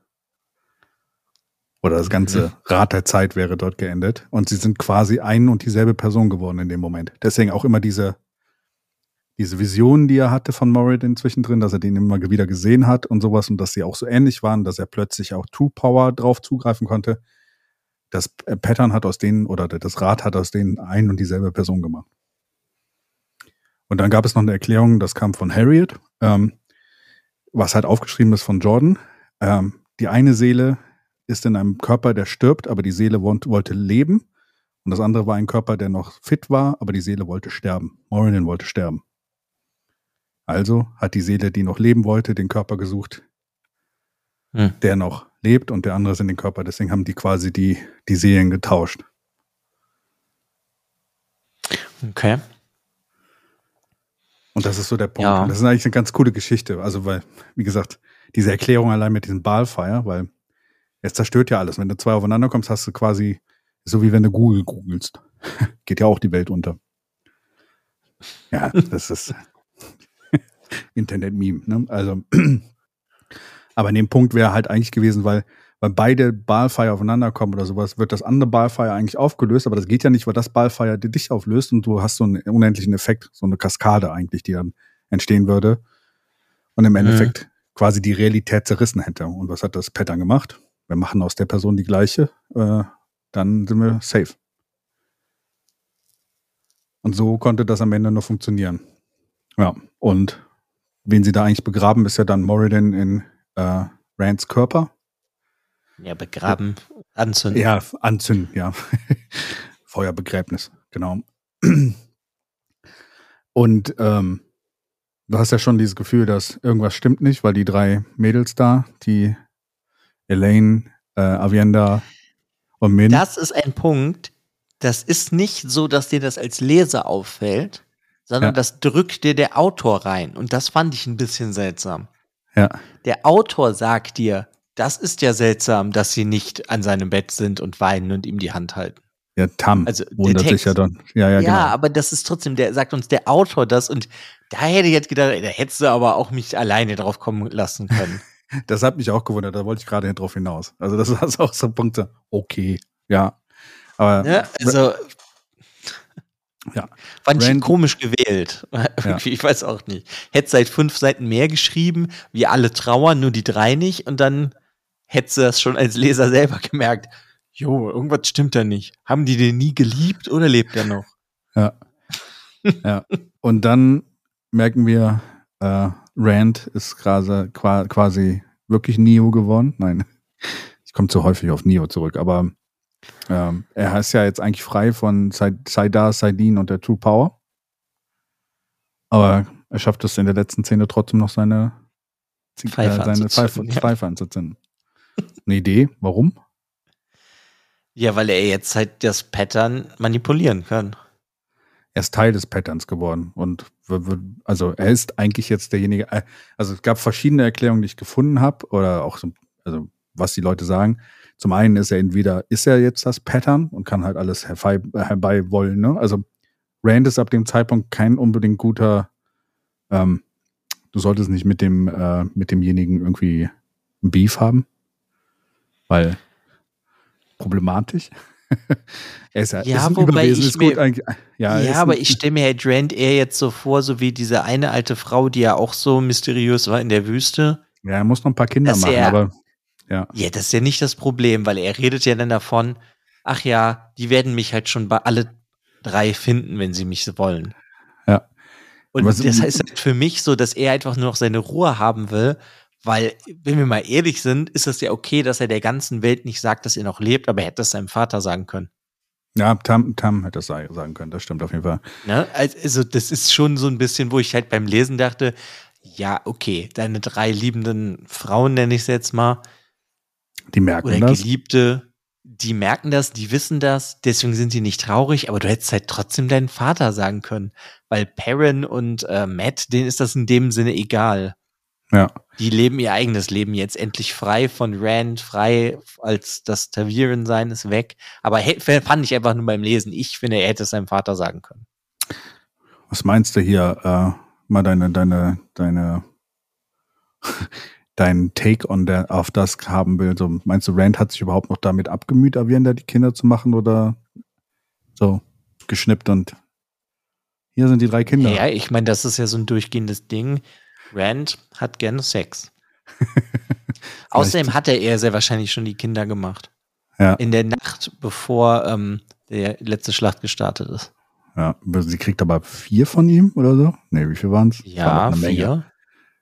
Oder das ganze mhm. Rad der Zeit wäre dort geendet. Und sie sind quasi ein und dieselbe Person geworden in dem Moment. Deswegen auch immer diese, diese Visionen, die er hatte von Moradin zwischendrin, dass er den immer wieder gesehen hat und sowas und dass sie auch so ähnlich waren, dass er plötzlich auch Two Power drauf zugreifen konnte das Pattern hat aus denen oder das Rad hat aus denen ein und dieselbe Person gemacht. Und dann gab es noch eine Erklärung, das kam von Harriet, ähm, was halt aufgeschrieben ist von Jordan. Ähm, die eine Seele ist in einem Körper, der stirbt, aber die Seele wollte leben. Und das andere war ein Körper, der noch fit war, aber die Seele wollte sterben. Moranin wollte sterben. Also hat die Seele, die noch leben wollte, den Körper gesucht, hm. der noch lebt und der andere ist in den Körper. Deswegen haben die quasi die, die Seelen getauscht. Okay. Und das ist so der Punkt. Ja. Und das ist eigentlich eine ganz coole Geschichte. Also, weil, wie gesagt, diese Erklärung allein mit diesem Balfire, weil es zerstört ja alles. Wenn du zwei aufeinander kommst, hast du quasi, so wie wenn du Google googelst. Geht ja auch die Welt unter. Ja, das ist Internet-Meme. Ne? Also, aber an dem Punkt wäre halt eigentlich gewesen, weil, weil beide Ballfire aufeinander kommen oder sowas, wird das andere Ballfire eigentlich aufgelöst, aber das geht ja nicht, weil das Ballfire dich auflöst und du hast so einen unendlichen Effekt, so eine Kaskade eigentlich, die dann entstehen würde und im mhm. Endeffekt mhm. quasi die Realität zerrissen hätte. Und was hat das Pattern gemacht? Wir machen aus der Person die gleiche, äh, dann sind wir safe. Und so konnte das am Ende nur funktionieren. Ja, und wen sie da eigentlich begraben, ist ja dann Moradin in äh, Rands Körper. Ja, begraben, anzünden. Ja, anzünden, ja. Feuerbegräbnis, genau. Und ähm, du hast ja schon dieses Gefühl, dass irgendwas stimmt nicht, weil die drei Mädels da, die Elaine, äh, Avienda und Min. Das ist ein Punkt, das ist nicht so, dass dir das als Leser auffällt, sondern ja. das drückt dir der Autor rein. Und das fand ich ein bisschen seltsam. Ja. Der Autor sagt dir, das ist ja seltsam, dass sie nicht an seinem Bett sind und weinen und ihm die Hand halten. Ja, Tam also, wundert sich ja dann. Ja, ja, ja genau. aber das ist trotzdem, der sagt uns der Autor das und da hätte ich jetzt gedacht, da hättest du aber auch mich alleine drauf kommen lassen können. das hat mich auch gewundert, da wollte ich gerade drauf hinaus. Also das war auch so Punkte, okay, ja. Aber ja, also ja. Fand Rand ich komisch gewählt. Ja. Ich weiß auch nicht. Hätte seit fünf Seiten mehr geschrieben, wir alle trauern, nur die drei nicht. Und dann hätte das schon als Leser selber gemerkt. Jo, irgendwas stimmt da nicht. Haben die den nie geliebt oder lebt er noch? Ja. ja. Und dann merken wir, äh, Rand ist gerade quasi wirklich Neo geworden. Nein, ich komme zu häufig auf Neo zurück, aber ähm, er ist ja jetzt eigentlich frei von Saidar, Saidin und der True Power. Aber er schafft es in der letzten Szene trotzdem noch seine Pfeife, äh, seine Pfeife, ja. Pfeife anzuzünden. Eine Idee, warum? Ja, weil er jetzt halt das Pattern manipulieren kann. Er ist Teil des Patterns geworden und also er ist eigentlich jetzt derjenige. Äh, also es gab verschiedene Erklärungen, die ich gefunden habe oder auch so, also was die Leute sagen. Zum einen ist er entweder, ist er jetzt das Pattern und kann halt alles herbei, herbei wollen. Ne? Also Rand ist ab dem Zeitpunkt kein unbedingt guter, ähm, du solltest nicht mit dem, äh, mit demjenigen irgendwie ein Beef haben. Weil problematisch. er ist ja, ja ist wobei ich mir, Ja, ja aber ich stelle mir halt Rand eher jetzt so vor, so wie diese eine alte Frau, die ja auch so mysteriös war in der Wüste. Ja, er muss noch ein paar Kinder machen, er, aber ja. Ja, das ist ja nicht das Problem, weil er redet ja dann davon, ach ja, die werden mich halt schon bei alle drei finden, wenn sie mich wollen. Ja. Und Was, das heißt halt für mich so, dass er einfach nur noch seine Ruhe haben will, weil, wenn wir mal ehrlich sind, ist es ja okay, dass er der ganzen Welt nicht sagt, dass er noch lebt, aber er hätte es seinem Vater sagen können. Ja, Tam, Tam hätte es sagen können, das stimmt auf jeden Fall. Ne? Also, das ist schon so ein bisschen, wo ich halt beim Lesen dachte, ja, okay, deine drei liebenden Frauen nenne ich es jetzt mal, die merken oder das. Geliebte, die merken das, die wissen das, deswegen sind sie nicht traurig, aber du hättest halt trotzdem deinen Vater sagen können, weil Perrin und äh, Matt, denen ist das in dem Sinne egal. Ja. Die leben ihr eigenes Leben jetzt endlich frei von Rand, frei als das Taviren sein ist weg. Aber fand ich einfach nur beim Lesen. Ich finde, er hätte es seinem Vater sagen können. Was meinst du hier? Äh, mal deine, deine, deine deinen Take on der, auf das haben will. So, meinst du, Rand hat sich überhaupt noch damit abgemüht, Avienda die Kinder zu machen oder so geschnippt und hier sind die drei Kinder. Ja, ich meine, das ist ja so ein durchgehendes Ding. Rand hat gerne Sex. Außerdem hat er eher sehr wahrscheinlich schon die Kinder gemacht. Ja. In der Nacht, bevor ähm, der letzte Schlacht gestartet ist. Ja, sie kriegt aber vier von ihm oder so? Nee, wie viel waren es? Ja, vier.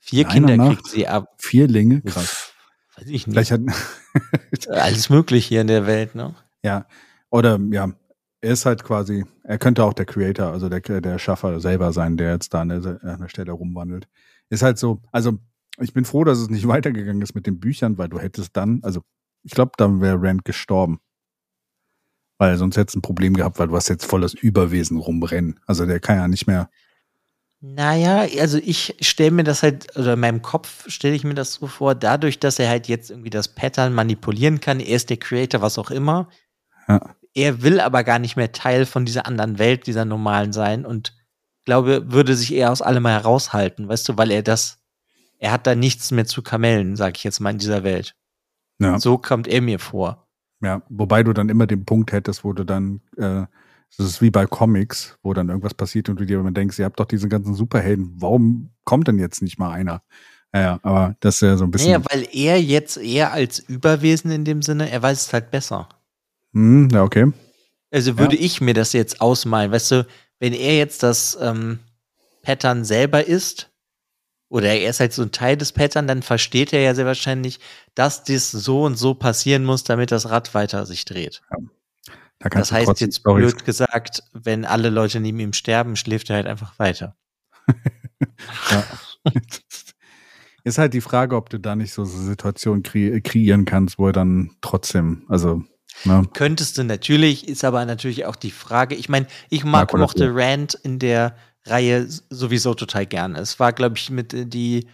Vier Kinder Nacht, kriegt sie ab. Vier Linge, krass. Weiß ich nicht. Hat Alles möglich hier in der Welt, ne? Ja. Oder ja, er ist halt quasi, er könnte auch der Creator, also der, der Schaffer selber sein, der jetzt da an der, an der Stelle rumwandelt. Ist halt so, also ich bin froh, dass es nicht weitergegangen ist mit den Büchern, weil du hättest dann, also ich glaube, dann wäre Rand gestorben. Weil sonst hättest du ein Problem gehabt, weil du hast jetzt voll das Überwesen rumrennen. Also der kann ja nicht mehr naja, also ich stelle mir das halt, oder in meinem Kopf stelle ich mir das so vor, dadurch, dass er halt jetzt irgendwie das Pattern manipulieren kann, er ist der Creator, was auch immer. Ja. Er will aber gar nicht mehr Teil von dieser anderen Welt, dieser normalen sein und glaube, würde sich eher aus allem heraushalten, weißt du, weil er das, er hat da nichts mehr zu kamellen, sag ich jetzt mal in dieser Welt. Ja. So kommt er mir vor. Ja, wobei du dann immer den Punkt hättest, wo du dann äh, das ist wie bei Comics, wo dann irgendwas passiert und du dir immer denkst, ihr habt doch diesen ganzen Superhelden, warum kommt denn jetzt nicht mal einer? Ja, aber das ist ja so ein bisschen. Ja, weil er jetzt eher als Überwesen in dem Sinne, er weiß es halt besser. Hm, ja, okay. Also würde ja. ich mir das jetzt ausmalen, weißt du, wenn er jetzt das ähm, Pattern selber ist, oder er ist halt so ein Teil des Pattern, dann versteht er ja sehr wahrscheinlich, dass das so und so passieren muss, damit das Rad weiter sich dreht. Ja. Da das heißt jetzt Storys blöd gesagt, wenn alle Leute neben ihm sterben, schläft er halt einfach weiter. Ist halt die Frage, ob du da nicht so eine Situation kre kreieren kannst, wo er dann trotzdem, also Ne? Könntest du natürlich, ist aber natürlich auch die Frage. Ich meine, ich mag, mochte Rand in der Reihe sowieso total gerne. Es war, glaube ich, mit äh, die,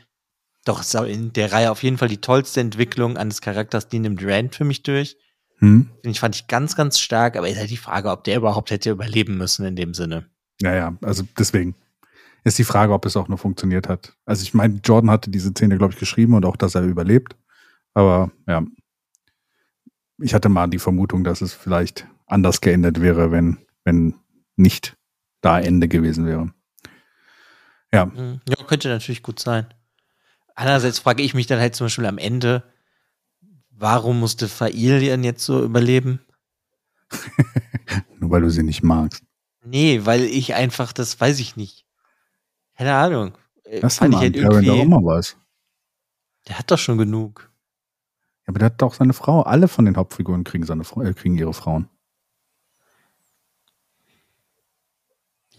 doch, in der Reihe auf jeden Fall die tollste Entwicklung eines Charakters, die nimmt Rand für mich durch. Hm. Ich fand ich ganz, ganz stark, aber ist halt die Frage, ob der überhaupt hätte überleben müssen in dem Sinne. Ja, ja, also deswegen ist die Frage, ob es auch nur funktioniert hat. Also ich meine, Jordan hatte diese Szene, glaube ich, geschrieben und auch, dass er überlebt. Aber ja, ich hatte mal die Vermutung, dass es vielleicht anders geendet wäre, wenn, wenn nicht da Ende gewesen wäre. Ja. Hm. Ja, könnte natürlich gut sein. Andererseits frage ich mich dann halt zum Beispiel am Ende, Warum musste Failien jetzt so überleben? Nur weil du sie nicht magst. Nee, weil ich einfach, das weiß ich nicht. Keine Ahnung. Das fand ich halt irgendwie. Der hat doch schon genug. Aber der hat doch seine Frau. Alle von den Hauptfiguren kriegen, seine, äh, kriegen ihre Frauen.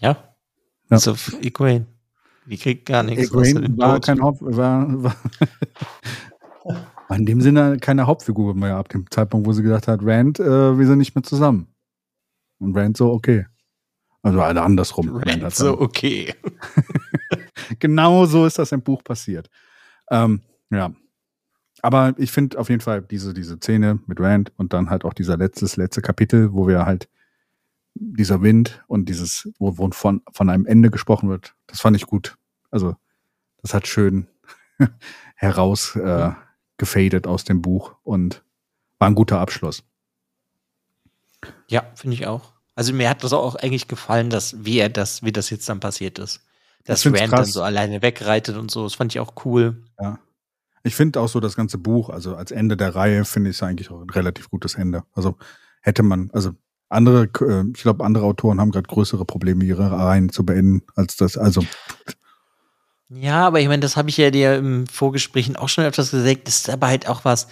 Ja. ja. So, Egwene. Die kriegt gar nichts. Egwene war kein Haupt, war, war War in dem Sinne keine Hauptfigur mehr ab dem Zeitpunkt, wo sie gesagt hat, Rand, äh, wir sind nicht mehr zusammen. Und Rand so, okay. Also alle andersrum. Rand so, okay. genau so ist das im Buch passiert. Ähm, ja. Aber ich finde auf jeden Fall diese, diese Szene mit Rand und dann halt auch dieser letztes, letzte Kapitel, wo wir halt dieser Wind und dieses, wo, wo von, von einem Ende gesprochen wird, das fand ich gut. Also, das hat schön heraus äh, gefadet aus dem Buch und war ein guter Abschluss. Ja, finde ich auch. Also mir hat das auch eigentlich gefallen, dass wie er das, wie das jetzt dann passiert ist. Dass Rand dann so alleine wegreitet und so. Das fand ich auch cool. Ja. Ich finde auch so das ganze Buch, also als Ende der Reihe, finde ich es eigentlich auch ein relativ gutes Ende. Also hätte man, also andere, äh, ich glaube, andere Autoren haben gerade größere Probleme, ihre Reihen zu beenden, als das. Also. Ja, aber ich meine, das habe ich ja dir im Vorgesprächen auch schon öfters gesagt. Das ist aber halt auch was,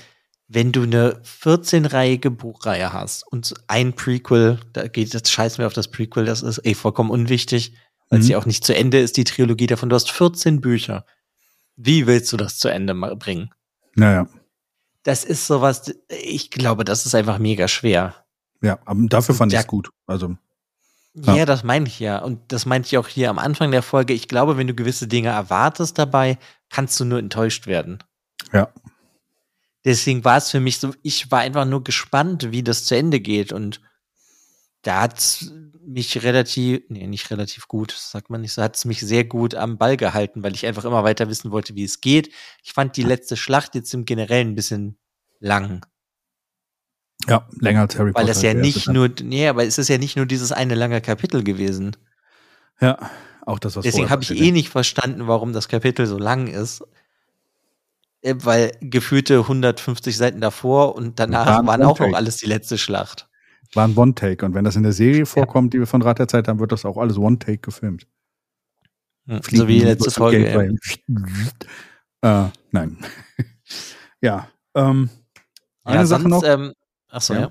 wenn du eine 14-reihige Buchreihe hast und ein Prequel, da geht das scheiß mir auf das Prequel, das ist eh vollkommen unwichtig, weil mhm. sie auch nicht zu Ende ist, die Trilogie davon. Du hast 14 Bücher. Wie willst du das zu Ende bringen? Naja. Das ist sowas, ich glaube, das ist einfach mega schwer. Ja, aber dafür fand ich es gut. Also. Ja. ja, das meine ich ja. Und das meinte ich auch hier am Anfang der Folge. Ich glaube, wenn du gewisse Dinge erwartest dabei, kannst du nur enttäuscht werden. Ja. Deswegen war es für mich so, ich war einfach nur gespannt, wie das zu Ende geht. Und da hat mich relativ, nee, nicht relativ gut, sagt man nicht so, hat es mich sehr gut am Ball gehalten, weil ich einfach immer weiter wissen wollte, wie es geht. Ich fand die letzte Schlacht jetzt im Generellen ein bisschen lang. Ja, länger als Harry Potter. Weil das ja nicht nur, nee, aber es ist ja nicht nur dieses eine lange Kapitel gewesen. Ja, auch das, was Deswegen habe ich eh nicht verstanden, warum das Kapitel so lang ist. Äh, weil gefühlte 150 Seiten davor und danach war waren auch noch alles die letzte Schlacht war ein One-Take. Und wenn das in der Serie vorkommt, die wir von Rat der Zeit haben, wird das auch alles One-Take gefilmt. Hm, so wie die letzte Folge. äh, nein. ja. Ähm, eine ja, Sache sonst, noch. Ähm, achso, ja. ja.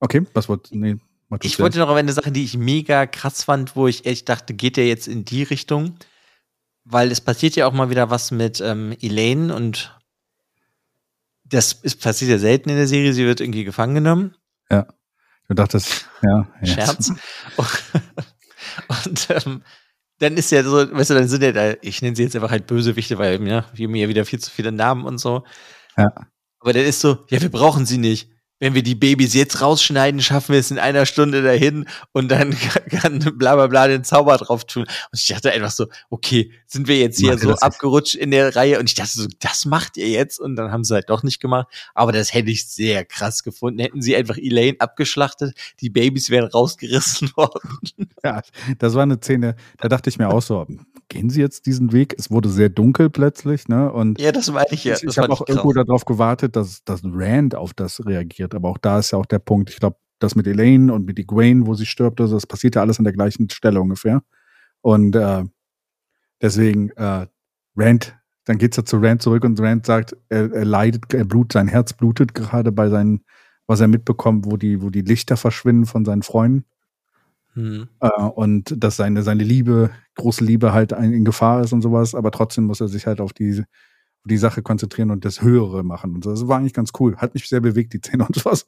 Okay, was wollt nee, Ich wollte noch eine Sache, die ich mega krass fand, wo ich echt dachte, geht der jetzt in die Richtung? Weil es passiert ja auch mal wieder was mit ähm, Elaine und das ist, passiert ja selten in der Serie, sie wird irgendwie gefangen genommen. Ja. Du dachtest, ja. Scherz. und ähm, dann ist ja so, weißt du, dann sind ja da, ich nenne sie jetzt einfach halt Bösewichte, weil ja, wir mir wieder viel zu viele Namen und so. Ja. Aber dann ist so, ja, wir brauchen sie nicht wenn wir die Babys jetzt rausschneiden, schaffen wir es in einer Stunde dahin und dann kann bla bla bla den Zauber drauf tun. Und ich dachte einfach so, okay, sind wir jetzt hier so abgerutscht in der Reihe? Und ich dachte so, das macht ihr jetzt? Und dann haben sie halt doch nicht gemacht. Aber das hätte ich sehr krass gefunden. Hätten sie einfach Elaine abgeschlachtet, die Babys wären rausgerissen worden. Ja, das war eine Szene, da dachte ich mir auch so, gehen sie jetzt diesen Weg? Es wurde sehr dunkel plötzlich, ne? Und ja, das meine ich ja. Ich, ich habe auch irgendwo darauf gewartet, dass, dass Rand auf das reagiert. Aber auch da ist ja auch der Punkt, ich glaube, das mit Elaine und mit Egwene, wo sie stirbt, also das passiert ja alles an der gleichen Stelle ungefähr. Und äh, deswegen, äh, Rand, dann geht's ja zu Rand zurück und Rand sagt, er, er leidet, er blutet, sein Herz blutet gerade bei seinen, was er mitbekommt, wo die, wo die Lichter verschwinden von seinen Freunden. Mhm. Äh, und dass seine, seine Liebe, große Liebe halt in Gefahr ist und sowas, aber trotzdem muss er sich halt auf die, auf die Sache konzentrieren und das Höhere machen. Und so. das war eigentlich ganz cool. Hat mich sehr bewegt, die Szene und sowas.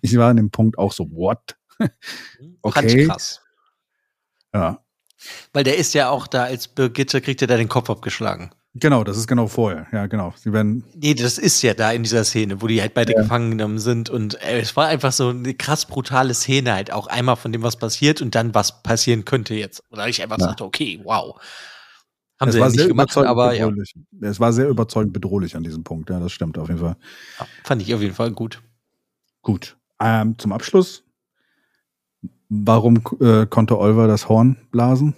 Ich war an dem Punkt auch so, what? Mhm. okay. krass. Ja. Weil der ist ja auch da als Birgitte, kriegt er da den Kopf abgeschlagen. Genau, das ist genau vorher. Ja, genau. Sie werden. Nee, das ist ja da in dieser Szene, wo die halt beide ja. gefangen genommen sind. Und äh, es war einfach so eine krass brutale Szene, halt auch einmal von dem, was passiert und dann, was passieren könnte jetzt. Oder ich einfach ja. sagte, okay, wow. Haben es sie war ja nicht gemacht, aber ja. Es war sehr überzeugend bedrohlich an diesem Punkt, ja, das stimmt auf jeden Fall. Ja, fand ich auf jeden Fall gut. Gut. Ähm, zum Abschluss. Warum äh, konnte Oliver das Horn blasen?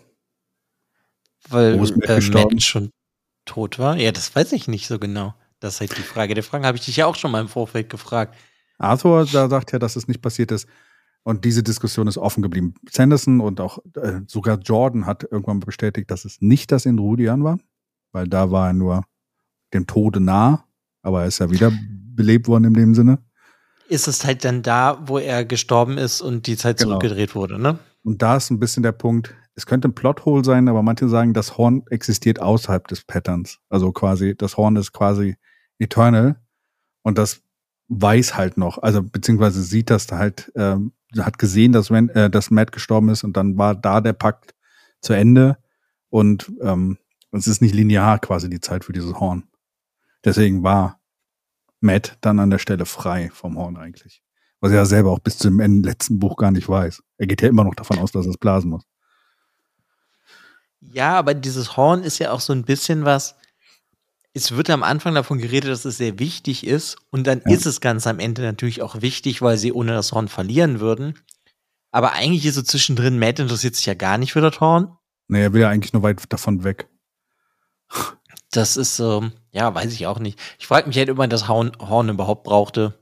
Weil äh, Matt schon tot war? Ja, das weiß ich nicht so genau. Das ist halt die Frage. Der Frage habe ich dich ja auch schon mal im Vorfeld gefragt. Arthur da sagt ja, dass es nicht passiert ist. Und diese Diskussion ist offen geblieben. Sanderson und auch äh, sogar Jordan hat irgendwann bestätigt, dass es nicht das in Rudian war, weil da war er nur dem Tode nah, aber er ist ja wieder belebt worden in dem Sinne. Ist es halt dann da, wo er gestorben ist und die Zeit genau. zurückgedreht wurde, ne? Und da ist ein bisschen der Punkt, es könnte ein Plothole sein, aber manche sagen, das Horn existiert außerhalb des Patterns. Also quasi, das Horn ist quasi eternal und das weiß halt noch, also beziehungsweise sieht das halt, ähm, hat gesehen, dass, wenn, äh, dass Matt gestorben ist und dann war da der Pakt zu Ende und ähm, es ist nicht linear quasi die Zeit für dieses Horn. Deswegen war Matt dann an der Stelle frei vom Horn eigentlich. Was er ja selber auch bis zum letzten Buch gar nicht weiß. Er geht ja immer noch davon aus, dass er es blasen muss. Ja, aber dieses Horn ist ja auch so ein bisschen was. Es wird am Anfang davon geredet, dass es sehr wichtig ist. Und dann ja. ist es ganz am Ende natürlich auch wichtig, weil sie ohne das Horn verlieren würden. Aber eigentlich ist so zwischendrin, Matt interessiert sich ja gar nicht für das Horn. Nee, er will ja eigentlich nur weit davon weg. Das ist so, ähm, ja, weiß ich auch nicht. Ich frage mich halt immer, das Horn, Horn überhaupt brauchte.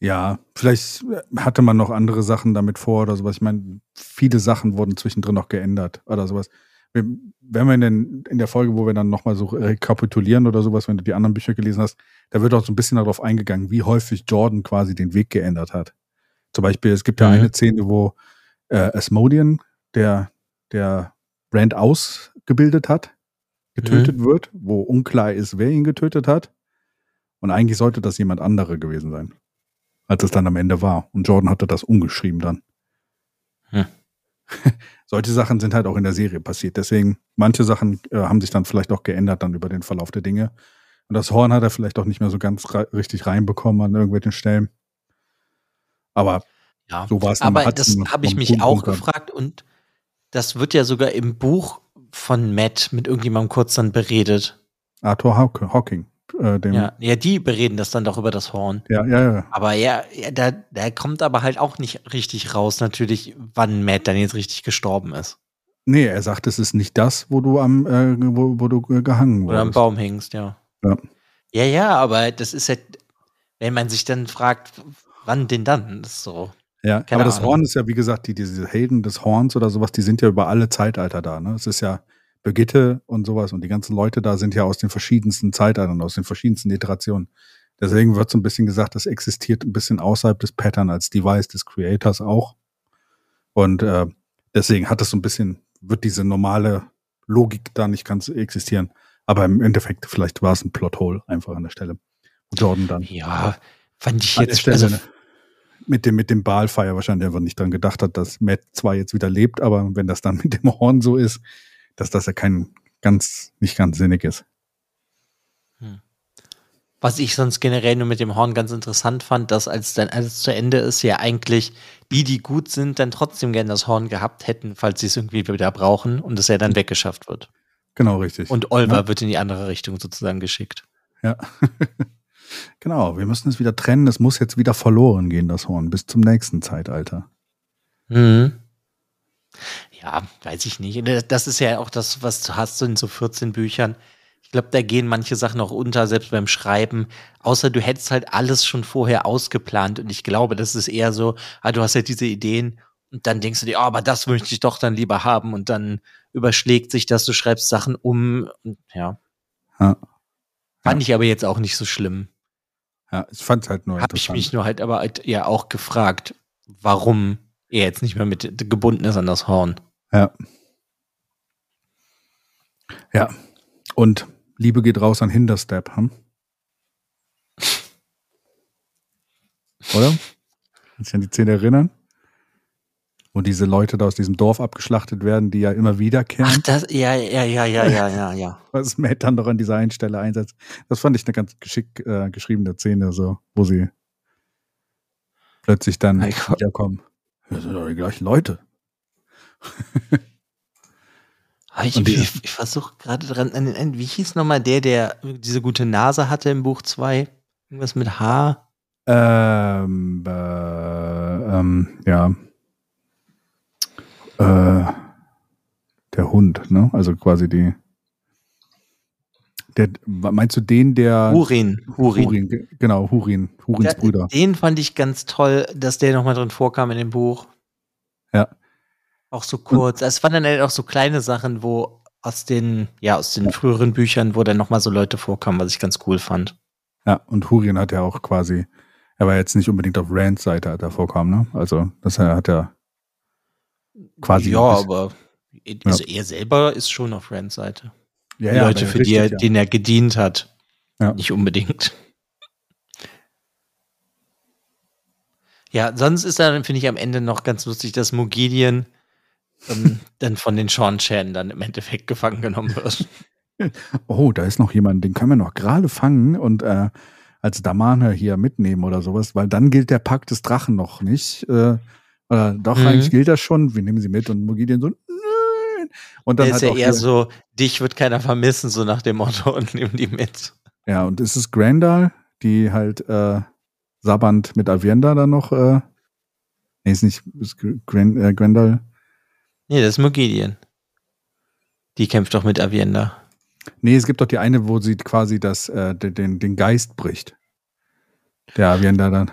Ja, vielleicht hatte man noch andere Sachen damit vor oder sowas. Ich meine, viele Sachen wurden zwischendrin noch geändert oder sowas. Wenn wir in, den, in der Folge, wo wir dann nochmal so rekapitulieren oder sowas, wenn du die anderen Bücher gelesen hast, da wird auch so ein bisschen darauf eingegangen, wie häufig Jordan quasi den Weg geändert hat. Zum Beispiel, es gibt ja mhm. eine Szene, wo äh, Asmodian, der, der Brand ausgebildet hat, getötet mhm. wird, wo unklar ist, wer ihn getötet hat. Und eigentlich sollte das jemand anderer gewesen sein, als es dann am Ende war. Und Jordan hatte das umgeschrieben dann. Hm. Solche Sachen sind halt auch in der Serie passiert. Deswegen, manche Sachen äh, haben sich dann vielleicht auch geändert dann über den Verlauf der Dinge. Und das Horn hat er vielleicht auch nicht mehr so ganz richtig reinbekommen an irgendwelchen Stellen. Aber ja, so war es. Aber das habe ich mich auch gefragt und das wird ja sogar im Buch von Matt mit irgendjemandem kurz dann beredet. Arthur Hawking. Äh, ja, ja, die bereden das dann doch über das Horn. Ja, ja, ja. Aber ja, ja da, da kommt aber halt auch nicht richtig raus, natürlich, wann Matt dann jetzt richtig gestorben ist. Nee, er sagt, es ist nicht das, wo du am, äh, wo, wo du gehangen wurdest. Oder am Baum hängst, ja. Ja. Ja, ja, aber das ist halt, wenn man sich dann fragt, wann denn dann? Das ist so. Ja, Keine aber das Horn ist ja, wie gesagt, die, diese Helden des Horns oder sowas, die sind ja über alle Zeitalter da. Ne? Es ist ja Brigitte und sowas und die ganzen Leute da sind ja aus den verschiedensten Zeitaltern, aus den verschiedensten Iterationen. Deswegen wird so ein bisschen gesagt, das existiert ein bisschen außerhalb des Pattern als Device des Creators auch. Und äh, deswegen hat es so ein bisschen, wird diese normale Logik da nicht ganz existieren. Aber im Endeffekt, vielleicht war es ein Plothole einfach an der Stelle. Jordan dann. Ja, fand ich jetzt. Stelle, also, mit dem, mit dem Baalfeier wahrscheinlich einfach nicht dran gedacht hat, dass Matt zwar jetzt wieder lebt, aber wenn das dann mit dem Horn so ist, dass das ja kein ganz, nicht ganz sinnig ist. Hm. Was ich sonst generell nur mit dem Horn ganz interessant fand, dass als dann alles zu Ende ist, ja eigentlich die, die gut sind, dann trotzdem gerne das Horn gehabt hätten, falls sie es irgendwie wieder brauchen und es ja dann weggeschafft wird. Genau, richtig. Und Olver ja. wird in die andere Richtung sozusagen geschickt. Ja. Genau, wir müssen es wieder trennen. Es muss jetzt wieder verloren gehen, das Horn, bis zum nächsten Zeitalter. Mhm. Ja, weiß ich nicht. Das ist ja auch das, was du hast in so 14 Büchern. Ich glaube, da gehen manche Sachen auch unter, selbst beim Schreiben. Außer du hättest halt alles schon vorher ausgeplant. Und ich glaube, das ist eher so, ah, du hast ja diese Ideen und dann denkst du dir, oh, aber das möchte ich doch dann lieber haben. Und dann überschlägt sich das, du schreibst Sachen um. Und, ja. ja. Fand ich aber jetzt auch nicht so schlimm. Ja, ich fand es halt nur Habe ich mich nur halt aber halt ja auch gefragt, warum er jetzt nicht mehr mit gebunden ist an das Horn. Ja. Ja. Und Liebe geht raus an Hinterstep, hm? Oder? Kannst du dich an die Szene erinnern? wo diese Leute da aus diesem Dorf abgeschlachtet werden, die ja immer wiederkehren. Ach, das, ja, ja, ja, ja, ja, ja, ja. Was Matt dann doch an dieser einen Stelle einsetzt. Das fand ich eine ganz geschickt äh, geschriebene Szene, so, wo sie plötzlich dann wiederkommen. Das sind doch die gleichen Leute. Ich, ich, ich versuche gerade dran, wie hieß nochmal der, der diese gute Nase hatte im Buch 2? Irgendwas mit H? Ähm, äh, ähm, ja äh, der Hund, ne? Also quasi die. Der, meinst du den, der. Hurin. Hurin. Hurin genau, Hurin. Hurins der, Brüder. Den fand ich ganz toll, dass der nochmal drin vorkam in dem Buch. Ja. Auch so kurz. Und, es waren dann halt auch so kleine Sachen, wo aus den, ja, aus den früheren Büchern, wo dann nochmal so Leute vorkamen, was ich ganz cool fand. Ja, und Hurin hat ja auch quasi, er war jetzt nicht unbedingt auf Rands Seite, als er vorkam, ne? Also, das hat er quasi. Ja, aber also ja. er selber ist schon auf Rands Seite. Ja, die ja, Leute, für die er, denen er gedient hat. Nicht unbedingt. Ja, sonst ist da, finde ich, am Ende noch ganz lustig, dass Mogilien ähm, dann von den Schornschäden dann im Endeffekt gefangen genommen wird. Oh, da ist noch jemand, den können wir noch gerade fangen und, äh, als Damane hier mitnehmen oder sowas, weil dann gilt der Pakt des Drachen noch nicht. Äh, äh, doch, mhm. eigentlich gilt das schon. Wir nehmen sie mit und Mogilien so, nein. Und dann ist halt ja eher so, dich wird keiner vermissen, so nach dem Motto und nimm die mit. Ja, und es ist Grandal, die halt äh, Saband mit Avienda dann noch, äh, nee, ist nicht, ist Grand, äh, Grandal. Nee, das ist Mogilien. Die kämpft doch mit Avienda. Nee, es gibt doch die eine, wo sie quasi das, äh, den, den Geist bricht. Der Avienda dann.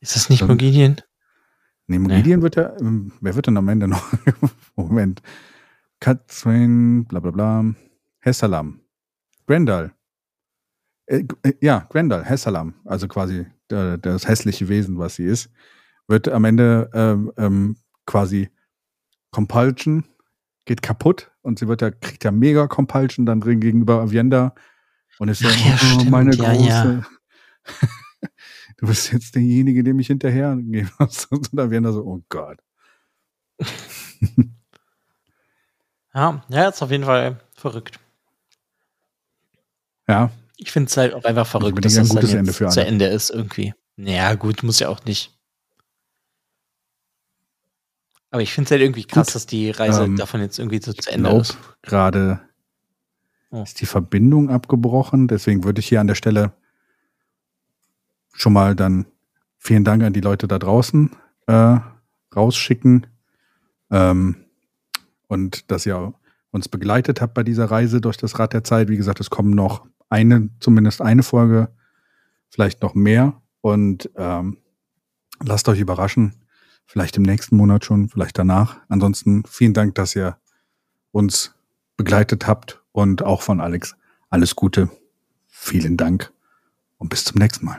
Ist das nicht so, Mogilien? Nee, Mogilien nee. wird ja, ähm, wer wird denn am Ende noch? Moment. Katrin, bla bla bla. Hessalam. Grendal. Äh, äh, ja, Grendal, Hessalam. Also quasi der, das hässliche Wesen, was sie ist, wird am Ende ähm, ähm, quasi Compulsion, geht kaputt und sie wird ja, kriegt ja mega Compulsion dann drin gegenüber Avienda und ist so, ja, oh, stimmt, meine ja, große. Ja. du bist jetzt derjenige, dem ich hinterhergehen muss. Und dann werden da so, oh Gott. ja, ja, ist auf jeden Fall verrückt. Ja. Ich finde es halt auch einfach verrückt, dass das ein gutes Ende für zu Ende ist irgendwie. Naja, gut, muss ja auch nicht. Aber ich finde es halt irgendwie krass, gut, dass die Reise ähm, davon jetzt irgendwie so zu Ende glaub, ist. Gerade oh. ist die Verbindung abgebrochen, deswegen würde ich hier an der Stelle schon mal dann vielen Dank an die Leute da draußen äh, rausschicken. Ähm, und dass ihr uns begleitet habt bei dieser Reise durch das Rad der Zeit. Wie gesagt, es kommen noch eine, zumindest eine Folge, vielleicht noch mehr. Und ähm, lasst euch überraschen. Vielleicht im nächsten Monat schon, vielleicht danach. Ansonsten vielen Dank, dass ihr uns begleitet habt und auch von Alex alles Gute. Vielen Dank und bis zum nächsten Mal.